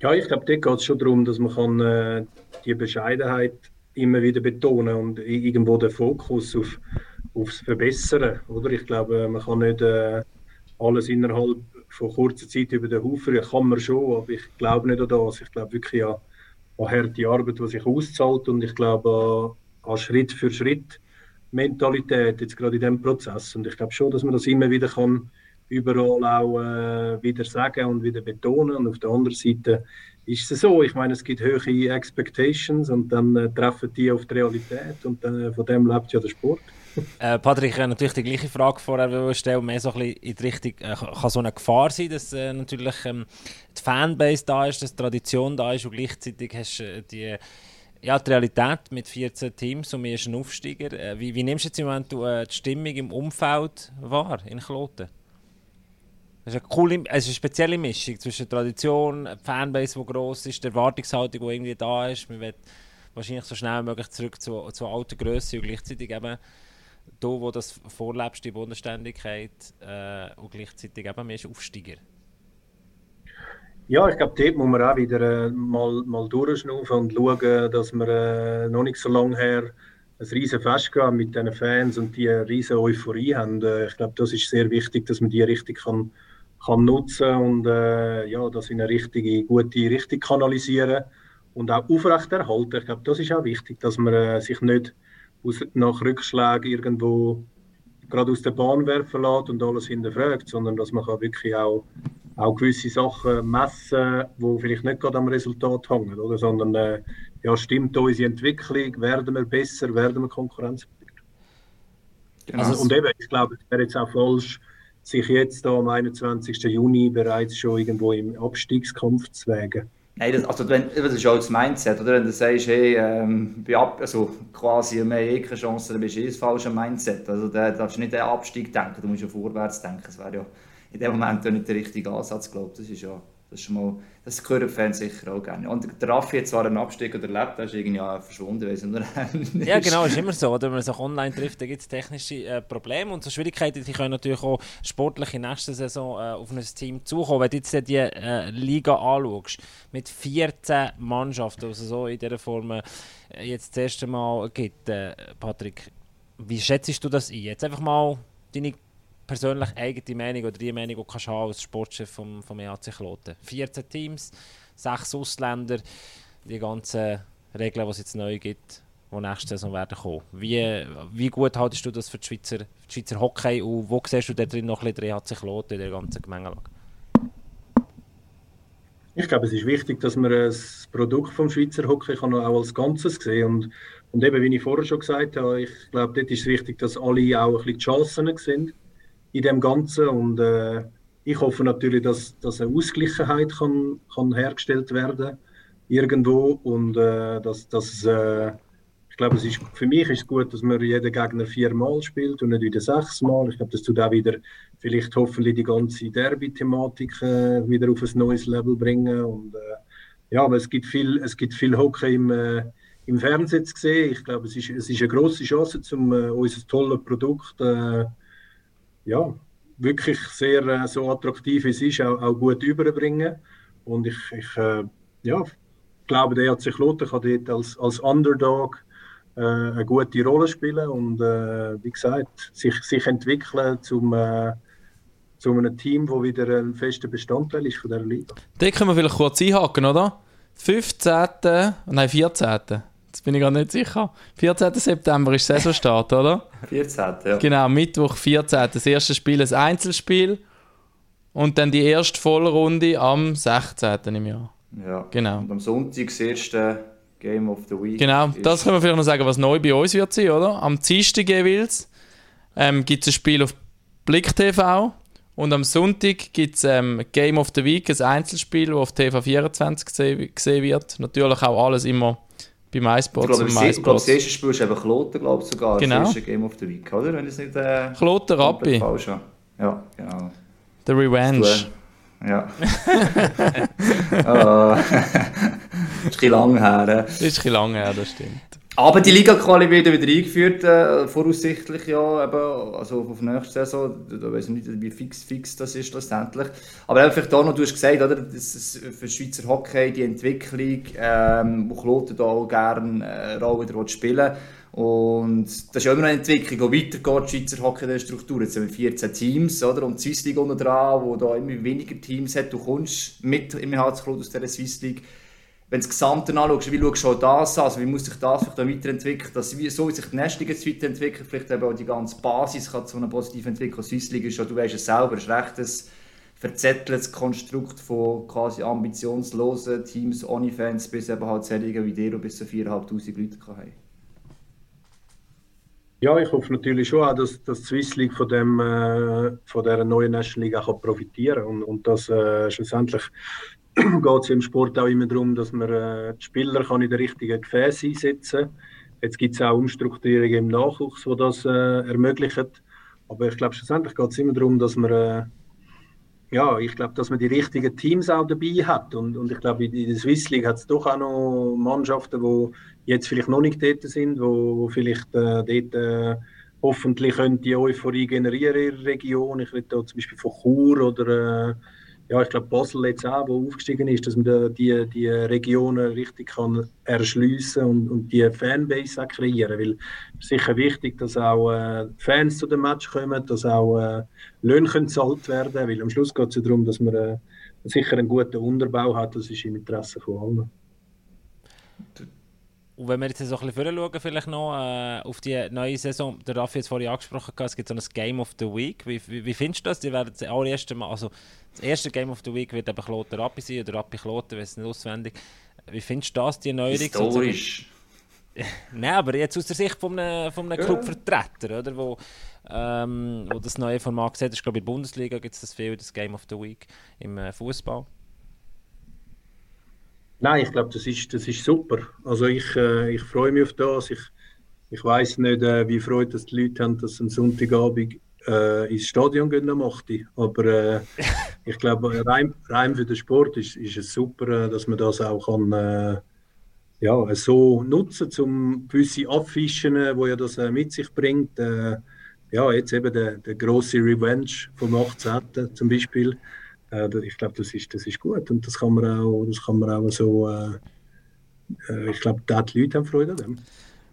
Ja, ich glaube, dort geht es schon darum, dass man kann, äh, die Bescheidenheit immer wieder betonen und irgendwo den Fokus auf, aufs Verbessern, oder? Ich glaube, man kann nicht äh, alles innerhalb von kurzer Zeit über den Haufen kann man schon, aber ich glaube nicht an das. Ich glaube wirklich an, an harte Arbeit, die sich auszahlt und ich glaube an, an Schritt für Schritt Mentalität jetzt gerade in diesem Prozess. Und ich glaube schon, dass man das immer wieder kann überall auch äh, wieder sagen und wieder betonen. Und auf der anderen Seite ist es so, ich meine, es gibt hohe Expectations und dann äh, treffen die auf die Realität und äh, von dem lebt ja der Sport. Äh, Patrick, ich natürlich die gleiche Frage vorher stellen, mehr so ein bisschen in die Richtung, äh, kann so eine Gefahr sein, dass äh, natürlich ähm, die Fanbase da ist, dass die Tradition da ist und gleichzeitig hast du äh, die, ja, die Realität mit 14 Teams und mir ist ein Aufsteiger. Äh, wie, wie nimmst du jetzt im Moment äh, die Stimmung im Umfeld wahr, in Kloten? Es ist eine coole, es ist eine spezielle Mischung zwischen Tradition, Fanbase, die gross ist, der Erwartungshaltung, die irgendwie da ist. Man will wahrscheinlich so schnell wie möglich zurück zu, zu alter Größe und gleichzeitig eben du, wo das vorlebst, die Bodenständigkeit äh, und gleichzeitig eben mehr Aufsteiger? Ja, ich glaube, dort muss man auch wieder äh, mal, mal durchschnaufen und schauen, dass wir äh, noch nicht so lange her ein riesen Fest gehen mit diesen Fans und die riesen Euphorie haben. Äh, ich glaube, das ist sehr wichtig, dass man die richtig kann, kann nutzen und äh, ja, das in eine richtige, gute Richtung kanalisieren und auch aufrechterhalten. Ich glaube, das ist auch wichtig, dass man äh, sich nicht aus, nach Rückschlägen irgendwo gerade aus der Bahn werfen lässt und alles hinterfragt, sondern dass man kann wirklich auch, auch gewisse Sachen messen die vielleicht nicht gerade am Resultat hängen, oder? sondern äh, ja, stimmt unsere Entwicklung, werden wir besser, werden wir konkurrenzfähiger. Genau. Also, und eben, ich glaube, es wäre jetzt auch falsch, sich jetzt da am 21. Juni bereits schon irgendwo im Abstiegskampf zu wägen. Nein, das, also wenn, das ist auch das Mindset, oder? Wenn du sagst, hey, ähm, also quasi, wir haben eh keine Chance, dann bist du eh das falsche Mindset. Also da darfst du nicht den Abstieg denken, du musst ja vorwärts denken. Das wäre ja in dem Moment nicht der richtige Ansatz, glaube ich. Das ist ja das ist mal, das hören Fans sicher auch gerne. Und der Raffi hat zwar einen Abstieg oder erlebt, der ist irgendwie ja verschwunden. Weiss nicht, ja, genau, ist immer so. Wenn man sich online trifft, dann gibt es technische äh, Probleme und so Schwierigkeiten, die können natürlich auch sportlich in nächster Saison äh, auf ein Team zukommen. Wenn du jetzt die äh, Liga anschaust, mit 14 Mannschaften, also so in dieser Form äh, jetzt das erste Mal gibt, äh, Patrick, Wie schätzt du das ein? Jetzt einfach mal deine persönlich eigene Meinung oder die Meinung, die du kannst haben als Sportchef vom, vom EAC Kloten. 14 Teams, 6 Ausländer, die ganzen Regeln, die es jetzt neu gibt, die nächste Saison werden kommen. Wie, wie gut haltest du das für die Schweizer, die Schweizer Hockey und wo siehst du da drin noch ein bisschen EAC Kloten in der ganzen Gemengelage? Ich glaube, es ist wichtig, dass man das Produkt vom Schweizer Hockey kann auch als Ganzes sehen und, und eben, wie ich vorher schon gesagt habe, ich glaube, dort ist es wichtig, dass alle auch ein bisschen die Chancen sind in dem Ganzen und äh, ich hoffe natürlich, dass, dass eine Ausgleichheit kann, kann hergestellt werden irgendwo und äh, dass, dass äh, ich glaube, es ist, für mich ist es gut, dass man jeden Gegner viermal spielt und nicht wieder sechsmal. Ich glaube, das tut auch wieder vielleicht hoffentlich die ganze Derby-Thematik äh, wieder auf ein neues Level bringen und äh, ja, aber es gibt viel, es gibt viel Hockey im, äh, im Fernsehen zu sehen. Ich glaube, es ist, es ist eine große Chance, um äh, unser tolles Produkt ja, wirklich sehr äh, so attraktiv wie es ist, auch, auch gut überbringen. Und ich, ich äh, ja, glaube, der hat sich Lothar kann dort als, als Underdog äh, eine gute Rolle spielen und äh, wie gesagt, sich, sich entwickeln zum, äh, zu einem Team, das wieder ein fester Bestandteil ist von dieser Liga. Da können wir vielleicht kurz einhaken, oder? 15. Nein, 14. Jetzt bin ich gar nicht sicher. 14. September ist Saisonstart, oder? 14. Ja. Genau, Mittwoch 14. Das erste Spiel ein Einzelspiel. Und dann die erste Vollrunde am 16. im Jahr. Ja. Genau. Und am Sonntag das erste Game of the Week. Genau, das können wir vielleicht noch sagen, was neu bei uns wird sein, oder? Am Dienstag jeweils ähm, gibt es ein Spiel auf Blick TV. Und am Sonntag gibt es ähm, Game of the Week, ein Einzelspiel, das auf TV24 gesehen, gesehen wird. Natürlich auch alles immer bei MySports ich glaube, und das, ich glaube, das erste Spiel ist eben Kloten, glaube ich sogar. Genau. Das erste Game of the Week, oder? Wenn es nicht äh, Kloten Rappi, falsch war. Ja, genau. The Revenge. Ja. Ah. ist ein bisschen lang her. äh. Ist ein bisschen lange her, das stimmt. Aber die Liga-Quali wird wieder eingeführt, äh, voraussichtlich ja, eben, also auf nächste Saison. Da, weiß ich nicht, wie fix, fix das ist letztendlich. Aber einfach da noch, du hast gesagt, oder, das ist für Schweizer Hockey die Entwicklung, ähm, wo Kloten da auch gerne äh, Rolle wieder spielen Und das ist ja immer eine Entwicklung, die weitergeht, die Schweizer Hockey in der Struktur. Jetzt haben wir 14 Teams, oder? Und die Swiss League unten dran, wo da immer weniger Teams hat. Du kommst mit im Herzblut aus dieser Swiss League wenn du das Gesamte anschaust, wie schaust du auch das an, also wie muss sich das vielleicht auch weiterentwickeln, dass wie, so wie sich die Nestlinge jetzt weiterentwickelt, vielleicht eben auch die ganze Basis kann zu einer positiven Entwicklung Swiss League ist, ja, du weißt es selber, ist recht ein verzetteltes Konstrukt von quasi ambitionslosen Teams ohne Fans bis eben halt Serien wie die bis zu 4'500 Leute haben. Ja, ich hoffe natürlich schon auch, dass, dass die Swiss League von, dem, äh, von dieser neuen National League auch profitieren kann und, und dass äh, schlussendlich geht es im Sport auch immer darum, dass man äh, die Spieler kann in der richtigen Gefäß einsetzen kann. Jetzt gibt es auch Umstrukturierungen im Nachwuchs, die das äh, ermöglichen. Aber ich glaube, schlussendlich geht es immer darum, dass man, äh, ja, ich glaube, dass man die richtigen Teams auch dabei hat. Und, und ich glaube, in der Swiss League hat es doch auch noch Mannschaften, die jetzt vielleicht noch nicht dort sind, wo, wo vielleicht äh, dort äh, hoffentlich können die Euphorie generieren in ihrer Region. Ich rede da zum Beispiel von Chur oder äh, ja, ich glaube Basel jetzt auch, wo aufgestiegen ist, dass man da die, die Regionen richtig kann erschliessen und, und die Fanbase auch kreieren, weil es ist sicher wichtig, dass auch äh, Fans zu dem Match kommen, dass auch äh, Löhne können gezahlt werden, weil am Schluss geht es ja darum, dass man äh, sicher einen guten Unterbau hat, das ist im Interesse von allen. Und wenn wir jetzt so ein bisschen schauen, vielleicht noch äh, auf die neue Saison, der Raffi hat es vorhin angesprochen, es gibt so ein Game of the Week. Wie, wie, wie findest du das? Die werden das allererste Mal, also das erste Game of the Week wird eben Kloten Rappi sein oder Rappi Kloten, weiß nicht auswendig. Wie findest du das, die Neuerung? Historisch. Nein, aber jetzt aus der Sicht von einem, von einem Ja. Clubvertreter, oder? Wo, ähm, wo das neue Format sieht, ist glaube ich in der Bundesliga gibt es das viel, das Game of the Week im äh, Fußball. Nein, ich glaube, das ist, das ist super. Also ich, äh, ich freue mich auf das. Ich, ich weiß nicht, äh, wie freut das die Leute haben, dass sie am Sonntagabend äh, ins Stadion gehen 8. Aber äh, ich glaube, rein, rein für den Sport ist, ist es super, äh, dass man das auch kann, äh, ja, so nutzen um gewisse Abfischen, äh, wo ja das äh, mit sich bringt. Äh, ja, jetzt eben der, der große Revenge vom 18. zum Beispiel. Äh, ich glaube, das ist, das ist gut und das kann man auch, das kann man auch so. Äh, äh, ich glaube, die Leute haben Freude an dem.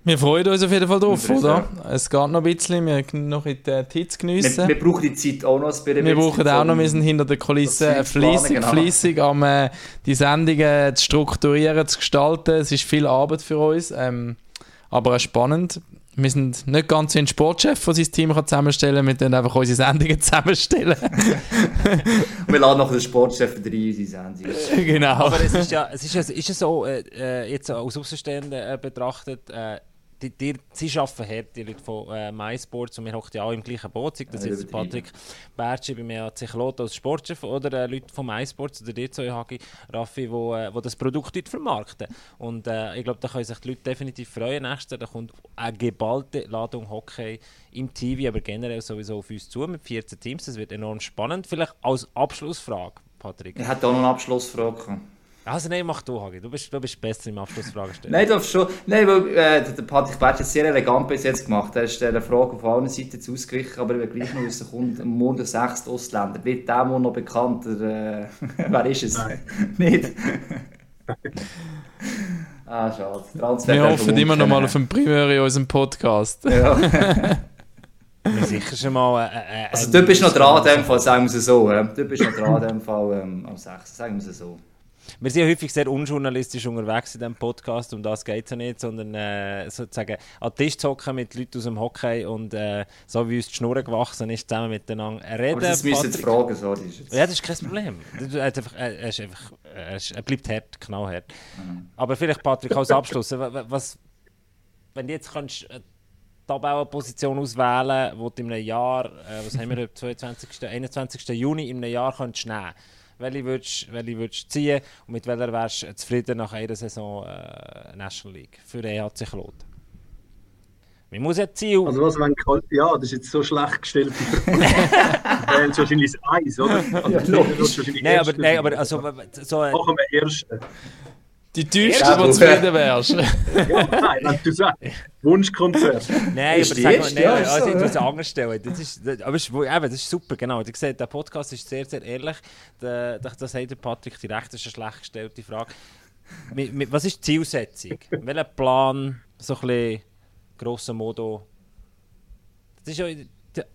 Wir freuen uns auf jeden Fall drauf, oder? Es geht noch ein bisschen, wir können noch in die Hits geniessen. Wir, wir, brauchen die Zeit auch noch ein. Wir brauchen auch noch, wir sind hinter der Kulisse fleissig, genau. fleissig am äh, die Sendungen zu strukturieren, zu gestalten. Es ist viel Arbeit für uns, ähm, aber spannend. Wir sind nicht ganz ein Sportchef, der sein Team kann zusammenstellen kann. Wir können einfach unsere Sendungen zusammenstellen. wir laden noch den Sportchef rein in unsere Sendungen. Genau. Aber es ist ja, es ist ja, ist ja so, äh, äh jetzt aus Außenstehenden äh, betrachtet, äh, die, die, sie arbeiten hart, die Leute von äh, MySports, und wir hocken ja auch im gleichen Boot, das ja, jetzt Patrick Bertschi bei mir AC Kloten als Sportchef oder äh, Leute von MySports oder dir zwei Hagi, Raffi, wo, äh, wo das Produkt dort vermarkten. Und äh, ich glaube, da können sich die Leute definitiv freuen. Nächstes da kommt eine geballte Ladung Hockey im TV, aber generell sowieso auf uns zu mit 14 Teams. Das wird enorm spannend. Vielleicht als Abschlussfrage, Patrick. Ich hätte auch noch eine Abschlussfrage. Also nein, mach du, Hagi. Du bist, du bist besser im Abschlussfragen stellen. nein, du schon. Nein, weil äh, der Patrick Bertsch hat sehr elegant bis jetzt gemacht. Er ist der Frage auf allen Seiten ausgewichen, aber wenn gleich noch wissen, kommt morgen der sechste Ausländer. Wird der noch bekannt? äh, wer ist es? Nein. Nicht? ah, schade. Transfer Wir hoffen immer noch mal auf ein Primär in unserem Podcast. Ja. sicher schon mal. Äh, äh, also, du bist noch dran, in dem Fall, sagen wir es so. Du bist noch dran, in dem Fall, ähm, am 6. Sagen wir es so wir sind ja häufig sehr unjournalistisch unterwegs in diesem Podcast, um das geht es ja nicht, sondern äh, sozusagen an den Tisch zocken mit Leuten aus dem Hockey und äh, so wie uns die Schnur gewachsen ist, zusammen miteinander reden. Aber das müssen jetzt fragen, so. Das ist Ja, das ist kein Problem. Er, einfach, er, ist einfach, er, ist, er bleibt hart, knallhart. Mhm. Aber vielleicht, Patrick, als Abschluss, was, wenn du jetzt kannst, äh, Tabellenposition auswählen, wo du in einem Jahr, äh, was haben wir, 22. 21. Juni, in einem Jahr kannst nehmen welche würdest, welche würdest ziehen und mit welcher wärst du zufrieden nach einer Saison äh, National League für den EHC Kloten? Man muss ja Ziel... Also was, wenn ja, das ist jetzt so schlecht gestellt. Wären es wahrscheinlich das Eis, oder? Also, ja, nein, aber, nein, aber also... So, Machen wir erste. Die Teuerste, ja, die zufrieden wärst. ja, nein, du sagst, Wunschkonzert. Nein, aber sag mal, nein, also ich muss es anders stellen. Das ist, das, aber ist, eben, das ist super, genau. Du siehst, der Podcast ist sehr, sehr ehrlich. Da, das sagt der Patrick direkt, das ist eine schlecht gestellte Frage. Was ist die Zielsetzung? Welcher Plan, so ein bisschen grosser Modo? Das ist ja, die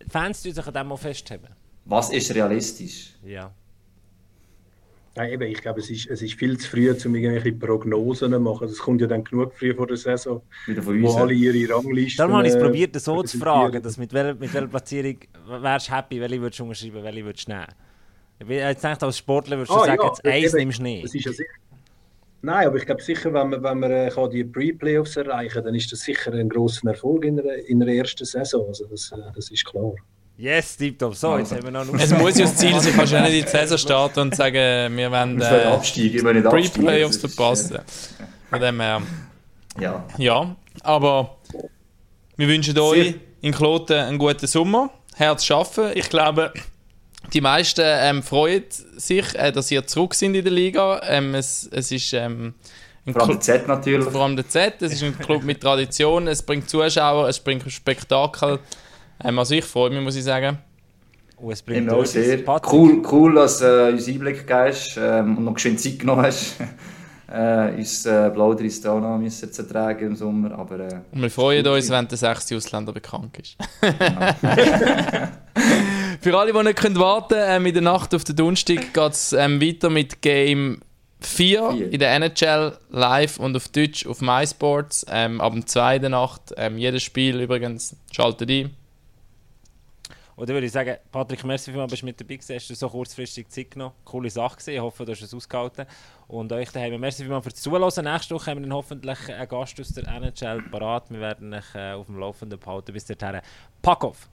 Fans die sich an dem mal festhalten. Was ist realistisch? Ja. Ja, eben, ich glaube, es ist, es ist viel zu früh, um irgendwelche Prognosen zu machen. Es kommt ja dann genug früh vor der Saison, wo alle ihre Ranglisten... Darum habe ich es äh, probiert, so zu fragen, dass mit, welcher, mit welcher Platzierung wärst du happy, welche würdest du unterschreiben, welche würdest du nehmen? Ich jetzt denke, als Sportler würdest du ah, sagen, ja, jetzt eins nimmst du nicht. Ja. Nein, aber ich glaube sicher, wenn man, wenn man äh, kann die Pre-Playoffs erreichen kann, dann ist das sicher ein grosser Erfolg in der, in der ersten Saison. Also das, äh, das ist klar. Yes, tipptopp. So, jetzt haben wir noch Es muss ja das Ziel sein, kannst du nicht in die Saison starten und sagen, wir wollen äh, Pre-Playoffs verpassen. Von dem her. Ja. Ja, aber wir wünschen euch in Kloten einen guten Sommer. Herz schaffen. Ich glaube, die meisten ähm, freuen sich, äh, dass ihr zurück sind in der Liga. Ähm, es, es ist ähm, ein vor allem der Z natürlich. Vor allem der Z. Es ist ein Club mit Tradition. Es bringt Zuschauer, es bringt Spektakel. Ähm, also ich freue mich, muss ich sagen. Und es bringt auch sehr. Cool, cool, dass du äh, uns Einblick gibst ähm, und noch geschwind Zeit genommen hast. äh, uns äh, Blauderis auch noch müssen zu tragen im Sommer. Aber, äh, und wir freuen uns, wenn der sechste Ausländer bekannt ist. Für alle, die nicht können warten können, äh, in der Nacht auf den Donnerstag geht es ähm, weiter mit Game 4, 4 in der NHL live und auf Deutsch auf MySports. Ähm, ab dem 2. Nacht. Ähm, jedes Spiel übrigens schaltet ein. Und dann würde ich sagen, Patrick, merci vielmals, bist du mit dabei gewesen, hast du so kurzfristig Zeit genommen. Coole Sache gewesen, ich hoffe, du hast es ausgehalten. Und euch daheim, merci vielmals fürs Zuhören. Nächste Woche haben wir dann hoffentlich einen Gast aus der NHL parat. Wir werden euch äh, auf dem Laufenden behalten. Bis dahin, pack auf!